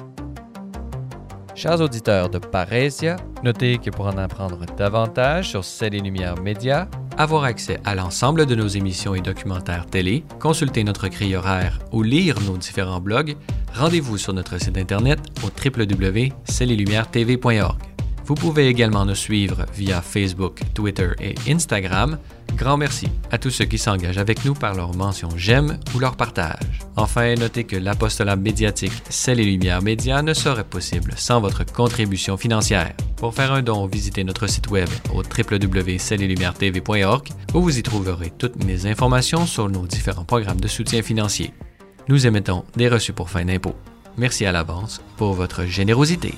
Chers auditeurs de Parésia, notez que pour en apprendre davantage sur Celles et avoir accès à l'ensemble de nos émissions et documentaires télé, consulter notre grille horaire ou lire nos différents blogs, rendez-vous sur notre site internet au www.celleslumieres-tv.org. Vous pouvez également nous suivre via Facebook, Twitter et Instagram Grand merci à tous ceux qui s'engagent avec nous par leur mention j'aime ou leur partage. Enfin, notez que l'apostolat médiatique Celles et Lumières Média ne serait possible sans votre contribution financière. Pour faire un don, visitez notre site web au www.celleslumieres-tv.org où vous y trouverez toutes mes informations sur nos différents programmes de soutien financier. Nous émettons des reçus pour fin d'impôt. Merci à l'avance pour votre générosité.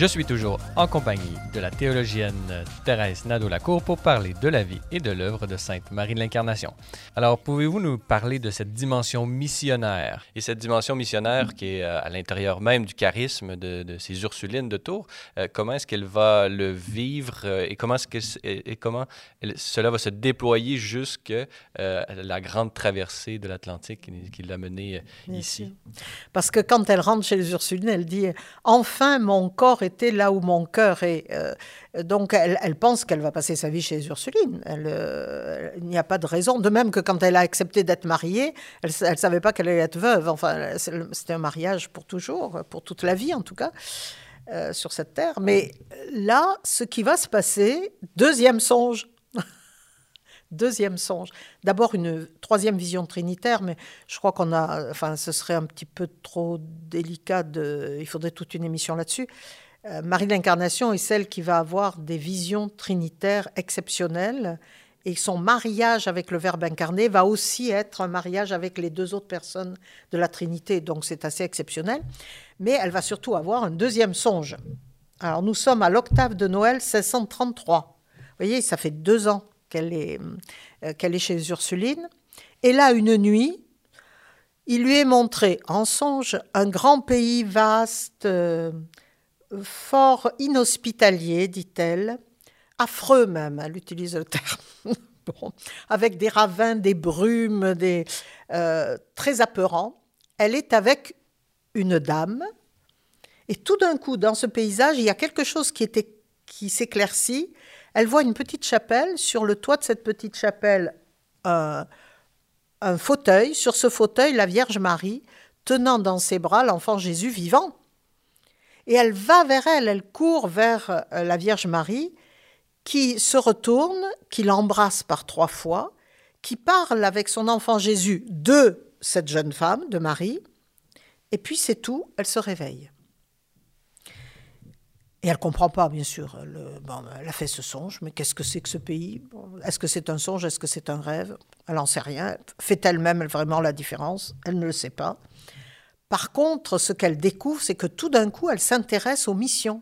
Je suis toujours en compagnie de la théologienne Thérèse Nadeau-Lacour pour parler de la vie et de l'œuvre de Sainte Marie de l'Incarnation. Alors, pouvez-vous nous parler de cette dimension missionnaire? Et cette dimension missionnaire qui est euh, à l'intérieur même du charisme de, ces Ursulines de Tours? Euh, comment est-ce qu'elle va le vivre euh, et comment, est-ce que, et, comment cela va se déployer jusqu'à la grande traversée de l'Atlantique qui, l'a menée ici? Parce que quand elle rentre chez les Ursulines, elle dit Enfin, mon corps était là où mon cœur est. Euh, donc, elle, pense qu'elle va passer sa vie chez Ursuline. Euh, il n'y a pas de raison. De même que quand elle a accepté d'être mariée, elle ne savait pas qu'elle allait être veuve. Enfin, c'était un mariage pour toujours, pour toute la vie en tout cas. Euh, sur cette terre. Mais là, ce qui va se passer, deuxième songe, deuxième songe. D'abord une troisième vision trinitaire, mais je crois qu'on a, enfin, ce serait un petit peu trop délicat. Il faudrait toute une émission là-dessus. Euh, Marie l'Incarnation est celle qui va avoir des visions trinitaires exceptionnelles et son mariage avec le Verbe incarné va aussi être un mariage avec les deux autres personnes de la Trinité, donc c'est assez exceptionnel. Mais elle va surtout avoir un deuxième songe. Alors nous sommes à l'octave de Noël 1633. Vous voyez, ça fait deux ans qu'elle est, euh, qu'elle est chez les Ursulines. Et là, une nuit, il lui est montré en songe un grand pays vaste, euh, fort inhospitalier, dit-elle, affreux même, elle utilise le terme, avec des ravins, des brumes, des, euh, très apeurants. Elle est avec une dame, et tout d'un coup, dans ce paysage, il y a quelque chose qui, qui s'éclaircit. Elle voit une petite chapelle, sur le toit de cette petite chapelle, un fauteuil, sur ce fauteuil, la Vierge Marie, tenant dans ses bras l'enfant Jésus vivant. Et elle va vers elle, elle court vers euh, la Vierge Marie, qui se retourne, qui l'embrasse par trois fois, qui parle avec son enfant Jésus de cette jeune femme, de Marie, et puis c'est tout, elle se réveille. Et elle ne comprend pas, bien sûr. bon, elle a fait ce songe, mais qu'est-ce que c'est que ce pays? Est-ce que c'est un songe? Est-ce que c'est un rêve? Elle n'en sait rien. Fait elle-même vraiment la différence Elle ne le sait pas. Par contre, ce qu'elle découvre, c'est que tout d'un coup, elle s'intéresse aux missions.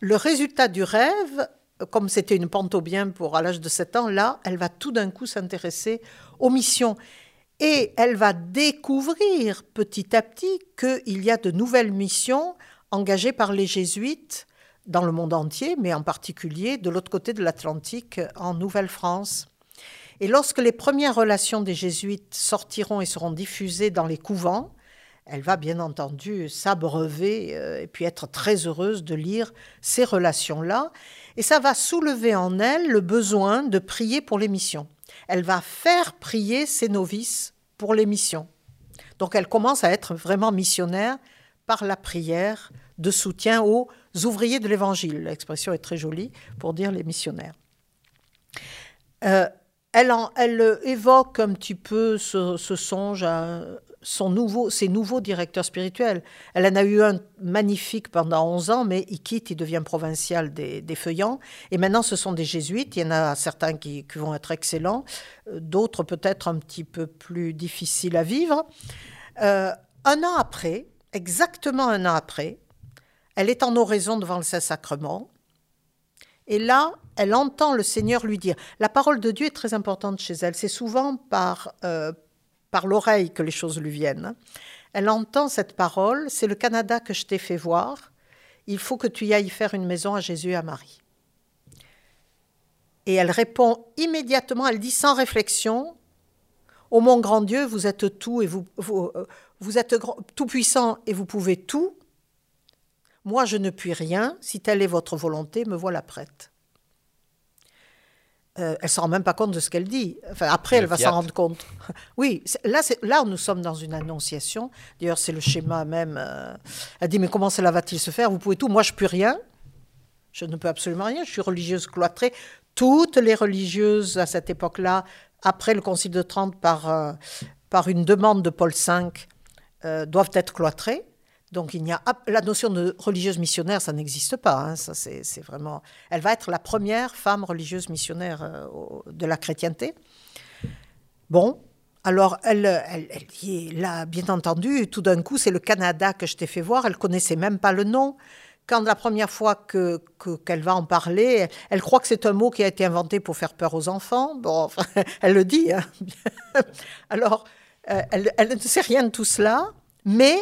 Le résultat du rêve, comme c'était une bien pour à l'âge de 7 ans, là, elle va tout d'un coup s'intéresser aux missions. Et elle va découvrir petit à petit qu'il y a de nouvelles missions engagées par les jésuites dans le monde entier, mais en particulier de l'autre côté de l'Atlantique, en Nouvelle-France. Et lorsque les premières relations des jésuites sortiront et seront diffusées dans les couvents, elle va bien entendu s'abreuver euh, et puis être très heureuse de lire ces relations-là. Et ça va soulever en elle le besoin de prier pour les missions. Elle va faire prier ses novices pour les missions. Donc elle commence à être vraiment missionnaire par la prière de soutien aux ouvriers de l'Évangile. L'expression est très jolie pour dire les missionnaires. Euh, elle, elle, évoque un petit peu ce, songe à son nouveau, ses nouveaux directeurs spirituels. Elle en a eu un magnifique pendant 11 ans, mais il quitte, il devient provincial des, Feuillants. Et maintenant, ce sont des jésuites. Il y en a certains qui, vont être excellents, euh, d'autres peut-être un petit peu plus difficiles à vivre. Euh, un an après, exactement un an après, elle est en oraison devant le Saint-Sacrement. Et là, elle entend le Seigneur lui dire. La parole de Dieu est très importante chez elle. C'est souvent par, euh, par l'oreille que les choses lui viennent. Elle entend cette parole. C'est le Canada que je t'ai fait voir. Il faut que tu y ailles faire une maison à Jésus et à Marie. Et elle répond immédiatement, elle dit sans réflexion, Ô mon grand Dieu, vous êtes tout et vous, vous, euh, vous êtes tout puissant et vous pouvez tout. Moi, je ne puis rien. Si telle est votre volonté, me voilà prête. Euh, elle ne s'en rend même pas compte de ce qu'elle dit. Enfin, après, elle va s'en rendre compte. Oui, là, là, nous sommes dans une annonciation. D'ailleurs, c'est le schéma même. Euh, elle dit, mais comment cela va-t-il se faire? Vous pouvez tout. Moi, je ne peux rien. Je ne peux absolument rien. Je suis religieuse cloîtrée. Toutes les religieuses à cette époque-là, après le Concile de Trente, par, euh, par une demande de Paul V, doivent être cloîtrées. Donc il y a la notion de religieuse missionnaire, ça n'existe pas. Hein. ça c'est vraiment. Elle va être la première femme religieuse missionnaire euh, de la chrétienté. Bon, alors elle, elle, est là, bien entendu. Tout d'un coup, c'est le Canada que je t'ai fait voir. Elle connaissait même pas le nom. Quand la première fois que qu'elle va en parler, elle croit que c'est un mot qui a été inventé pour faire peur aux enfants. Bon, elle le dit. Hein. alors, euh, elle, elle ne sait rien de tout cela, mais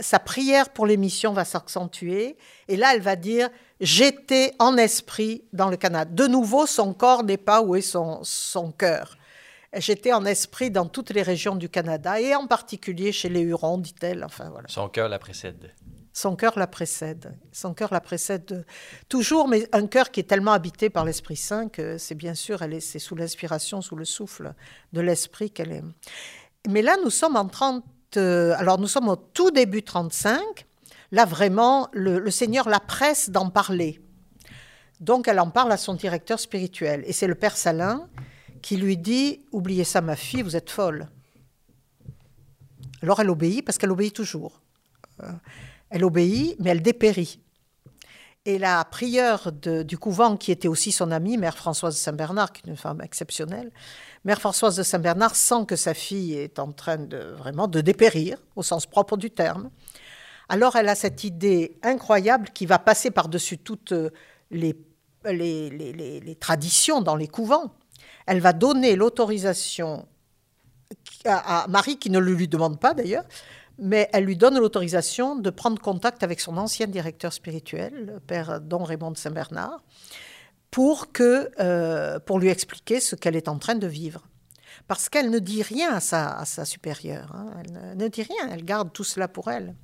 sa prière pour l'émission va s'accentuer. Et là, elle va dire J'étais en esprit dans le Canada. De nouveau, son corps n'est pas où est son, son cœur. J'étais en esprit dans toutes les régions du Canada et en particulier chez les Hurons, dit-elle. Enfin, voilà. Son cœur la précède. Son cœur la précède. Son cœur la précède toujours, mais un cœur qui est tellement habité par l'Esprit Saint que c'est bien sûr, elle est, c'est sous l'inspiration, sous le souffle de l'Esprit qu'elle est. Mais là, nous sommes en 30 euh, alors nous sommes au tout début 35. Là, vraiment, le, Seigneur la presse d'en parler. Donc, elle en parle à son directeur spirituel. Et c'est le Père Salin qui lui dit Oubliez ça, ma fille, vous êtes folle. Alors, elle obéit parce qu'elle obéit toujours. Euh, elle obéit, mais elle dépérit. Et la prieure du couvent, qui était aussi son amie, Mère Françoise de Saint-Bernard, qui est une femme exceptionnelle, Mère Françoise de Saint-Bernard sent que sa fille est en train de vraiment de dépérir, au sens propre du terme. Alors elle a cette idée incroyable qui va passer par-dessus toutes les, les, les, traditions dans les couvents. Elle va donner l'autorisation à Marie, qui ne le lui demande pas d'ailleurs, mais elle lui donne l'autorisation de prendre contact avec son ancien directeur spirituel, le père Don Raymond de Saint-Bernard, pour, euh, pour lui expliquer ce qu'elle est en train de vivre. Parce qu'elle ne dit rien à sa, à sa supérieure, hein. elle ne dit rien, elle garde tout cela pour elle.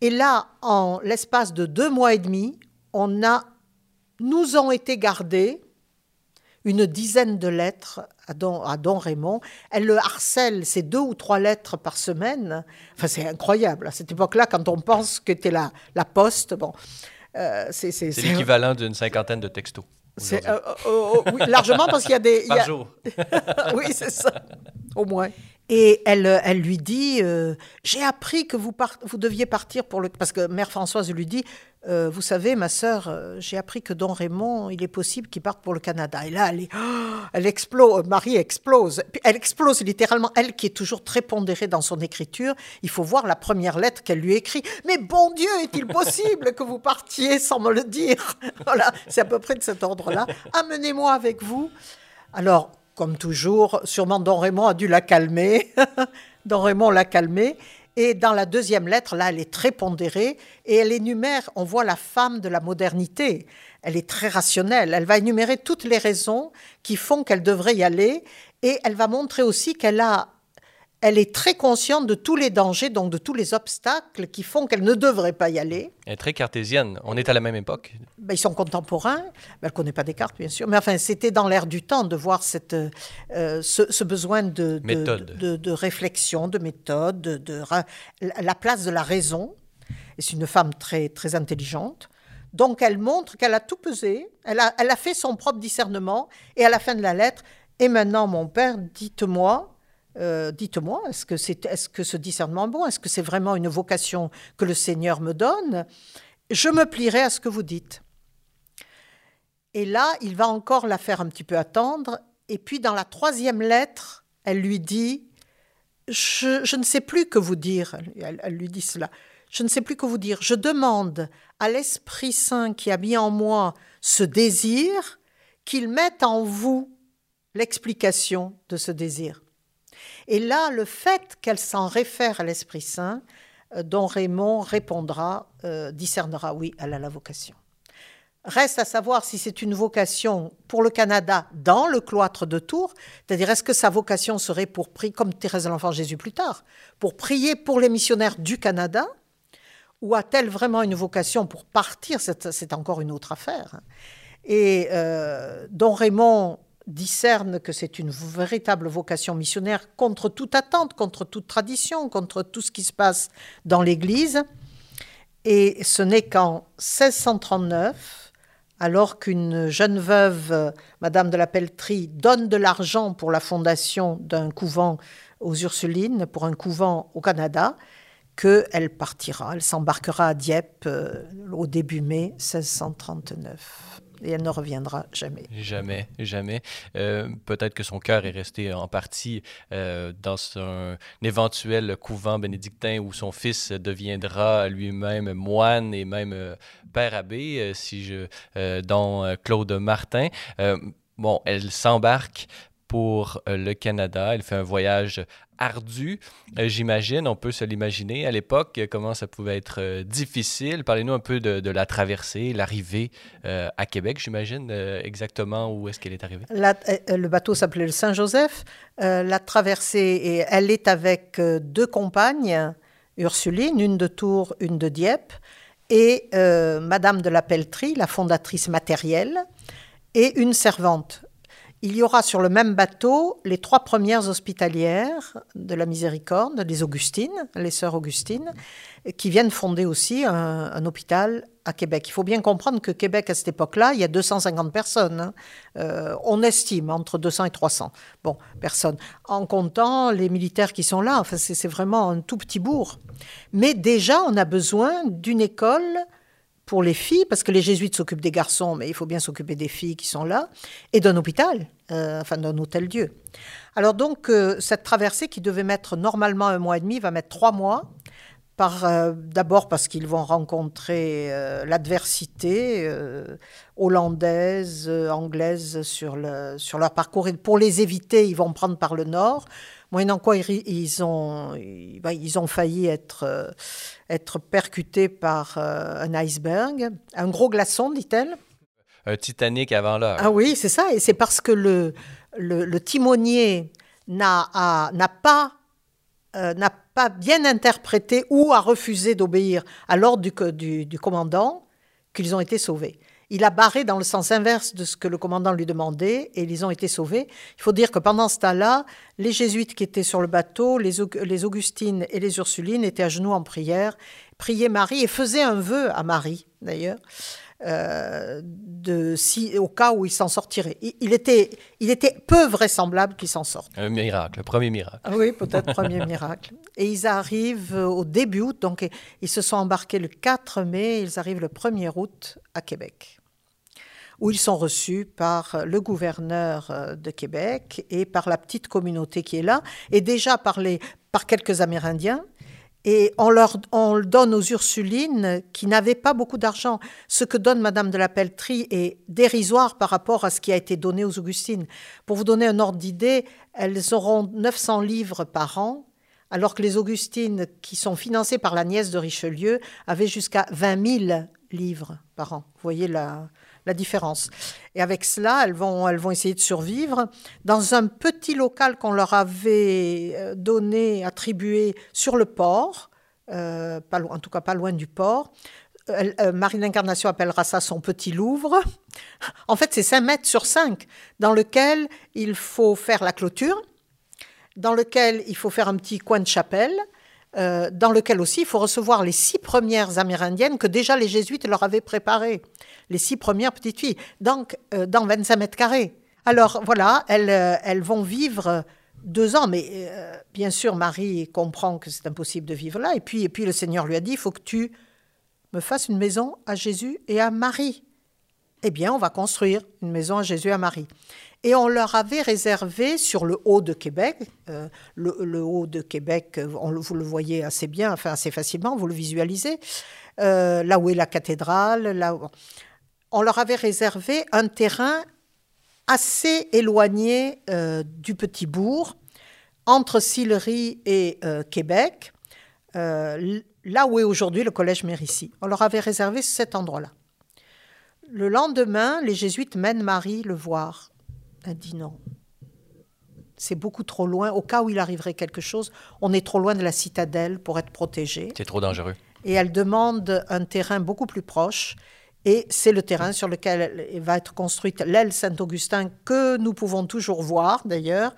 Et là, en l'espace de deux mois et demi, on a, nous ont été gardés une dizaine de lettres à Don, à Don Raymond. Elle le harcèle, c'est deux ou trois lettres par semaine. Enfin, c'est incroyable. À cette époque-là, quand on pense que c'était la, la poste, bon. Euh, c'est l'équivalent d'une cinquantaine de textos. Euh, euh, oui, largement parce qu'il y a des. Par jour. oui, c'est ça, au moins. Et elle, elle lui dit euh, J'ai appris que vous, vous deviez partir pour le. Parce que Mère Françoise lui dit euh, Vous savez, ma sœur, euh, j'ai appris que Don Raymond, il est possible qu'il parte pour le Canada. Et là, elle, elle explose, Marie explose. Elle explose littéralement. Elle qui est toujours très pondérée dans son écriture, il faut voir la première lettre qu'elle lui écrit. Mais bon Dieu, est-il possible que vous partiez sans me le dire? Voilà, c'est à peu près de cet ordre-là. Amenez-moi avec vous. Alors, comme toujours, sûrement Don Raymond a dû la calmer. Don Raymond l'a calmée. Et dans la deuxième lettre, là, elle est très pondérée et elle énumère, on voit la femme de la modernité. Elle est très rationnelle. Elle va énumérer toutes les raisons qui font qu'elle devrait y aller et elle va montrer aussi qu'elle a elle est très consciente de tous les dangers, donc de tous les obstacles qui font qu'elle ne devrait pas y aller. Elle est très cartésienne. On est à la même époque. Ben, ils sont contemporains. Ben, elle ne connaît pas Descartes, bien sûr. Mais enfin, c'était dans l'air du temps de voir cette, euh, ce, besoin de, de, de, réflexion, de méthode, de, la place de la raison. Et c'est une femme très, très intelligente. Donc, elle montre qu'elle a tout pesé. Elle a, elle a fait son propre discernement. Et à la fin de la lettre, et maintenant, mon père, dites-moi, euh, dites-moi, est-ce que, c'est, est-ce que ce discernement est bon? Est-ce que c'est vraiment une vocation que le Seigneur me donne? Je me plierai à ce que vous dites. Et là, il va encore la faire un petit peu attendre. Et puis, dans la troisième lettre, elle lui dit Je, ne sais plus que vous dire. Elle, elle, lui dit cela. Je ne sais plus que vous dire. Je demande à l'Esprit Saint qui a mis en moi ce désir qu'il mette en vous l'explication de ce désir. Et là, le fait qu'elle s'en réfère à l'Esprit Saint, euh, dont Raymond répondra, euh, discernera, oui, elle a la vocation. Reste à savoir si c'est une vocation pour le Canada dans le cloître de Tours, c'est-à-dire est-ce que sa vocation serait pour prier, comme Thérèse de l'Enfant Jésus plus tard, pour prier pour les missionnaires du Canada, ou a-t-elle vraiment une vocation pour partir? C'est encore une autre affaire. Et euh, Don Raymond discerne que c'est une véritable vocation missionnaire contre toute attente, contre toute tradition, contre tout ce qui se passe dans l'Église. Et ce n'est qu'en 1639, alors qu'une jeune veuve, Madame de la Pelletrie, donne de l'argent pour la fondation d'un couvent aux Ursulines, pour un couvent au Canada, qu'elle partira, elle s'embarquera à Dieppe euh, au début mai 1639 et elle ne reviendra jamais. Jamais, jamais. Euh, peut-être que son cœur est resté en partie euh, dans un, éventuel couvent bénédictin où son fils deviendra lui-même moine et même euh, père abbé, si je, Claude Martin. bon, elle s'embarque pour le Canada. Elle fait un voyage ardu, euh, j'imagine. On peut se l'imaginer. À l'époque, comment ça pouvait être euh, difficile? Parlez-nous un peu de, la traversée, l'arrivée euh, à Québec, j'imagine, exactement où est-ce qu'elle est arrivée. le bateau s'appelait le Saint-Joseph. la traversée, elle est avec deux compagnes, Ursuline, une de Tours, une de Dieppe, et Madame de la Pelletrie, la fondatrice matérielle, et une servante, il y aura sur le même bateau les trois premières hospitalières de la miséricorde, les Augustines, les sœurs Augustines, qui viennent fonder aussi un, hôpital à Québec. Il faut bien comprendre que Québec, à cette époque-là, il y a 250 personnes. Hein. Euh, on estime entre 200 et 300. Bon, personnes. En comptant les militaires qui sont là, enfin, c'est vraiment un tout petit bourg. Mais déjà, on a besoin d'une école pour les filles, parce que les jésuites s'occupent des garçons, mais il faut bien s'occuper des filles qui sont là, et d'un hôpital, euh, enfin d'un hôtel-dieu. Alors donc, euh, cette traversée qui devait mettre normalement un mois et demi va mettre trois mois. Par, euh, d'abord parce qu'ils vont rencontrer l'adversité hollandaise, anglaise sur, le, sur leur parcours. Et pour les éviter, ils vont prendre par le nord moyennant quoi ils, ont, bah, ils ont failli être, euh, être percutés par euh, un iceberg, un gros glaçon, dit-elle. Un Titanic avant l'heure. Ah oui, c'est ça, et c'est parce que le, le, timonier n'a pas euh, n'a pas bien interprété ou a refusé d'obéir à l'ordre du, du, du, commandant qu'ils ont été sauvés. Il a barré dans le sens inverse de ce que le commandant lui demandait et ils ont été sauvés. Il faut dire que pendant ce temps-là, les jésuites qui étaient sur le bateau, les, les Augustines et les Ursulines étaient à genoux en prière, priaient Marie et faisaient un vœu à Marie d'ailleurs. de, si, au cas où ils s'en sortiraient. Il, était, il était peu vraisemblable qu'ils s'en sortent. Un miracle, le premier miracle. Ah oui, peut-être premier miracle. Et ils arrivent au début août, donc ils se sont embarqués le 4 mai, ils arrivent le 1er août à Québec où ils sont reçus par le gouverneur euh, de Québec et par la petite communauté qui est là, et déjà par, par quelques Amérindiens. Et on leur on donne aux Ursulines qui n'avaient pas beaucoup d'argent. Ce que donne Madame de la Pelletrie est dérisoire par rapport à ce qui a été donné aux Augustines. Pour vous donner un ordre d'idée, elles auront 900 livres par an, alors que les Augustines, qui sont financées par la nièce de Richelieu, avaient jusqu'à 20 000 livres par an. Vous voyez la, la différence. Et avec cela, elles vont, elles vont essayer de survivre dans un petit local qu'on leur avait euh, donné, attribué sur le port, euh, en tout cas pas loin du port. Euh, Marie d'Incarnation appellera ça son petit Louvre. En fait, c'est 5 mètres sur 5 dans lequel il faut faire la clôture, dans lequel il faut faire un petit coin de chapelle, euh, dans lequel aussi il faut recevoir les six premières Amérindiennes que déjà les Jésuites leur avaient préparées, les six premières petites filles, donc euh, dans 25 mètres carrés. Alors voilà, elles, euh, elles vont vivre deux ans, mais bien sûr Marie comprend que c'est impossible de vivre là, et puis, et puis le Seigneur lui a dit, il faut que tu me fasses une maison à Jésus et à Marie. Eh bien, on va construire une maison à Jésus et à Marie. Et on leur avait réservé sur le haut de Québec, euh, le, haut de Québec, on, vous le voyez assez bien, enfin assez facilement, vous le visualisez, euh, là où est la cathédrale, là on leur avait réservé un terrain assez éloigné euh, du petit bourg, entre Sillery et Québec, là où est aujourd'hui le collège Mérici. On leur avait réservé cet endroit-là. Le lendemain, les jésuites mènent Marie le voir. Elle dit non. C'est beaucoup trop loin. Au cas où il arriverait quelque chose, on est trop loin de la citadelle pour être protégé. C'est trop dangereux. Et elle demande un terrain beaucoup plus proche. Et c'est le terrain sur lequel va être construite l'aile Saint-Augustin que nous pouvons toujours voir d'ailleurs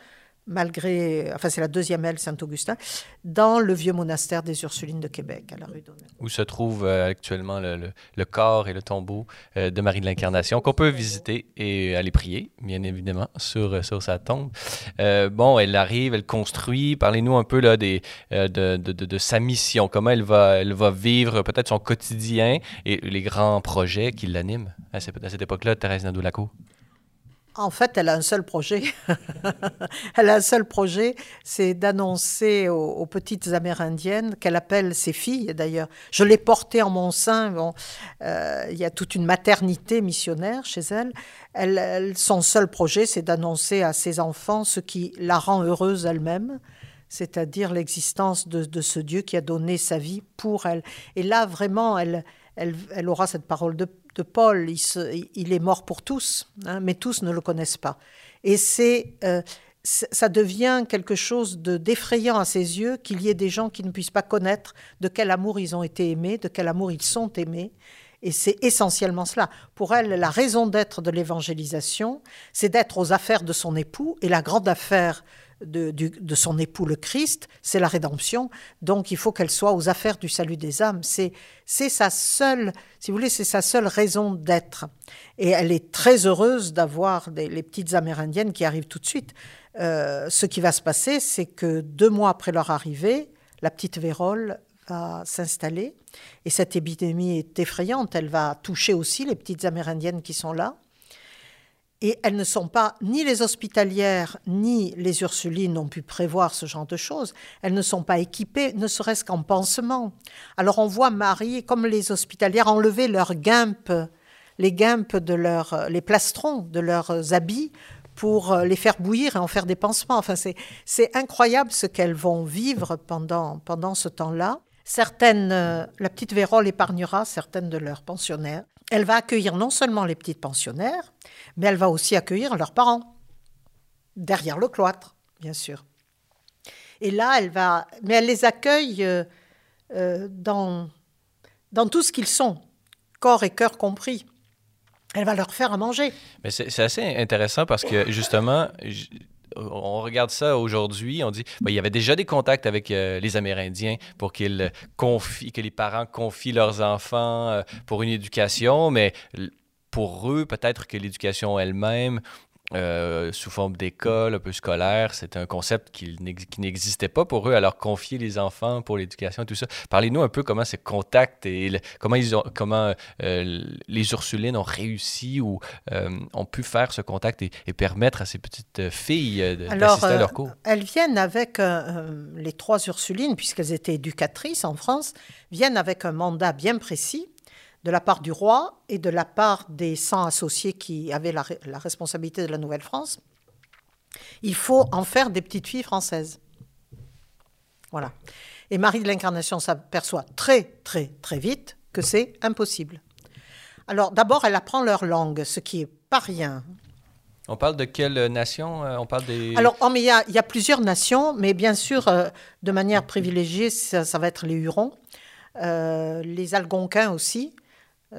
malgré, enfin c'est la deuxième aile Saint-Augustin, dans le vieux monastère des Ursulines de Québec, à la rue d'Honneur. Où se trouve euh, actuellement le, corps et le tombeau euh, de Marie de l'Incarnation, qu'on peut visiter et aller prier, bien évidemment, sur, euh, sur sa tombe. bon, elle arrive, elle construit. Parlez-nous un peu là, des, de, de, de, sa mission, comment elle va, elle va vivre peut-être son quotidien et les grands projets qui l'animent à cette, cette époque-là, Thérèse Nadeau-Lacour? En fait, elle a un seul projet. elle a un seul projet, c'est d'annoncer aux, petites Amérindiennes qu'elle appelle ses filles. D'ailleurs, je l'ai portée en mon sein. Euh, il y a toute une maternité missionnaire chez elle. son seul projet, c'est d'annoncer à ses enfants ce qui la rend heureuse elle-même c'est-à-dire l'existence de, ce Dieu qui a donné sa vie pour elle. Et là, vraiment, elle, elle, aura cette parole de de Paul, il, est mort pour tous, hein, mais tous ne le connaissent pas. Et c'est, euh, ça devient quelque chose de d'effrayant à ses yeux qu'il y ait des gens qui ne puissent pas connaître de quel amour ils ont été aimés, de quel amour ils sont aimés. Et c'est essentiellement cela. Pour elle, la raison d'être de l'évangélisation, c'est d'être aux affaires de son époux. Et la grande affaire de, son époux le Christ, c'est la rédemption. Donc il faut qu'elle soit aux affaires du salut des âmes. C'est, sa seule, si vous voulez, c'est sa seule raison d'être. Et elle est très heureuse d'avoir les petites Amérindiennes qui arrivent tout de suite. Euh, ce qui va se passer, c'est que deux mois après leur arrivée, la petite vérole va s'installer. Et cette épidémie est effrayante. Elle va toucher aussi les petites Amérindiennes qui sont là. Et elles ne sont pas, ni les hospitalières, ni les Ursulines n'ont pu prévoir ce genre de choses. Elles ne sont pas équipées, ne serait-ce qu'en pansement. Alors on voit Marie, comme les hospitalières, enlever leurs guimpes, les guimpes de leurs, les plastrons de leurs habits pour les faire bouillir et en faire des pansements. Enfin, c'est incroyable ce qu'elles vont vivre pendant, pendant ce temps-là. Certaines, la petite Vérole épargnera certaines de leurs pensionnaires elle va accueillir non seulement les petites pensionnaires, mais elle va aussi accueillir leurs parents, derrière le cloître, bien sûr. Et là, elle va, mais elle les accueille euh, euh, dans, dans tout ce qu'ils sont, corps et cœur compris. Elle va leur faire à manger. Mais c'est assez intéressant parce que justement, on regarde ça aujourd'hui, on dit, ben, il y avait déjà des contacts avec euh, les Amérindiens pour qu'ils confient, que les parents confient leurs enfants euh, pour une éducation, mais pour eux, peut-être que l'éducation elle-même euh, sous forme d'école, un peu scolaire. C'est un concept qui n'existait pas pour eux, alors confier les enfants pour l'éducation et tout ça. Parlez-nous un peu comment ces contacts et comment, ils ont, comment euh, les Ursulines ont réussi ou euh, ont pu faire ce contact et, permettre à ces petites filles d'assister à leur cours? Elles viennent avec les trois Ursulines, puisqu'elles étaient éducatrices en France, viennent avec un mandat bien précis de la part du roi et de la part des 100 associés qui avaient la, responsabilité de la Nouvelle-France, il faut en faire des petites filles françaises. Voilà. Et Marie de l'Incarnation s'aperçoit très, très, très vite que c'est impossible. Alors d'abord, elle apprend leur langue, ce qui est pas rien. On parle de quelle nation euh, On parle des. Alors, oh, mais il y, a plusieurs nations, mais bien sûr, euh, de manière privilégiée, ça, va être les Hurons, euh, les Algonquins aussi,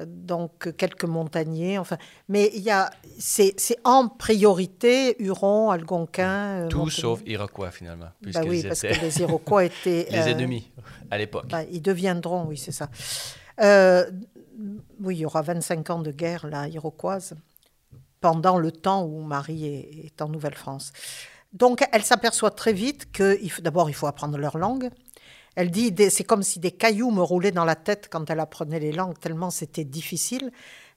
donc quelques montagnais, enfin, mais il y a, c'est, en priorité Hurons, Algonquins. Euh, Tout sauf Iroquois finalement. Bah oui, parce que les Iroquois étaient les euh, ennemis à l'époque. Bah, ils deviendront, oui, c'est ça. Euh, oui, il y aura 25 ans de guerre là iroquoise pendant le temps où Marie est, est en Nouvelle-France. Donc, elle s'aperçoit très vite que d'abord il faut apprendre leur langue. Elle dit, c'est comme si des cailloux me roulaient dans la tête quand elle apprenait les langues, tellement c'était difficile.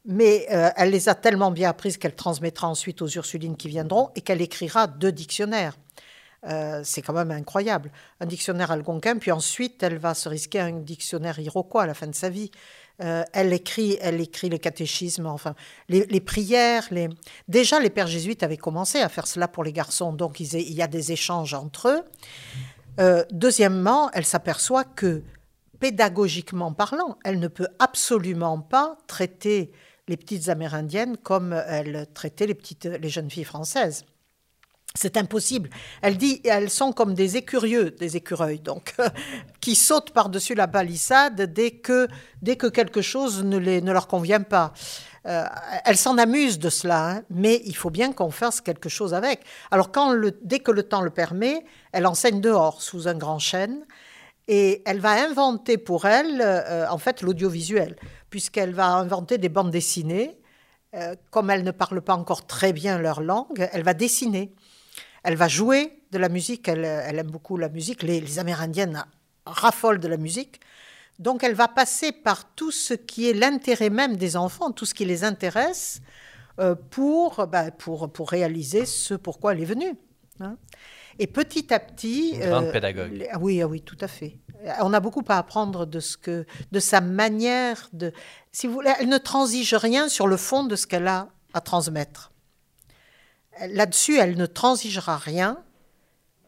Mais euh, elle les a tellement bien apprises qu'elle transmettra ensuite aux Ursulines qui viendront et qu'elle écrira deux dictionnaires. Euh, c'est quand même incroyable. Un dictionnaire algonquin, puis ensuite elle va se risquer à un dictionnaire iroquois à la fin de sa vie. Euh, elle écrit, elle écrit les catéchismes, enfin les, prières. Les... Déjà, les pères jésuites avaient commencé à faire cela pour les garçons, donc il y a des échanges entre eux. Euh, deuxièmement, elle s'aperçoit que, pédagogiquement parlant, elle ne peut absolument pas traiter les petites Amérindiennes comme elle traitait les, petites, les jeunes filles françaises. C'est impossible. Elle dit, elles sont comme des écurieux, des écureuils, donc, qui sautent par-dessus la palissade dès que, dès que quelque chose ne, les, ne leur convient pas. Euh, elle s'en amuse de cela, hein, mais il faut bien qu'on fasse quelque chose avec. Alors, quand dès que le temps le permet, elle enseigne dehors, sous un grand chêne, et elle va inventer pour elle, euh, en fait, l'audiovisuel, puisqu'elle va inventer des bandes dessinées. Euh, comme elle ne parle pas encore très bien leur langue, elle va dessiner. Elle va jouer de la musique, elle, aime beaucoup la musique. Les, Amérindiennes raffolent de la musique. Donc elle va passer par tout ce qui est l'intérêt même des enfants, tout ce qui les intéresse, euh, pour, bah, pour, pour réaliser ce pourquoi elle est venue. Hein. Et petit à petit... Une grande euh, pédagogue. Ah oui, ah oui, tout à fait. On a beaucoup à apprendre de, ce que, de sa manière de... Si vous voulez, elle ne transige rien sur le fond de ce qu'elle a à transmettre. Là-dessus, elle ne transigera rien,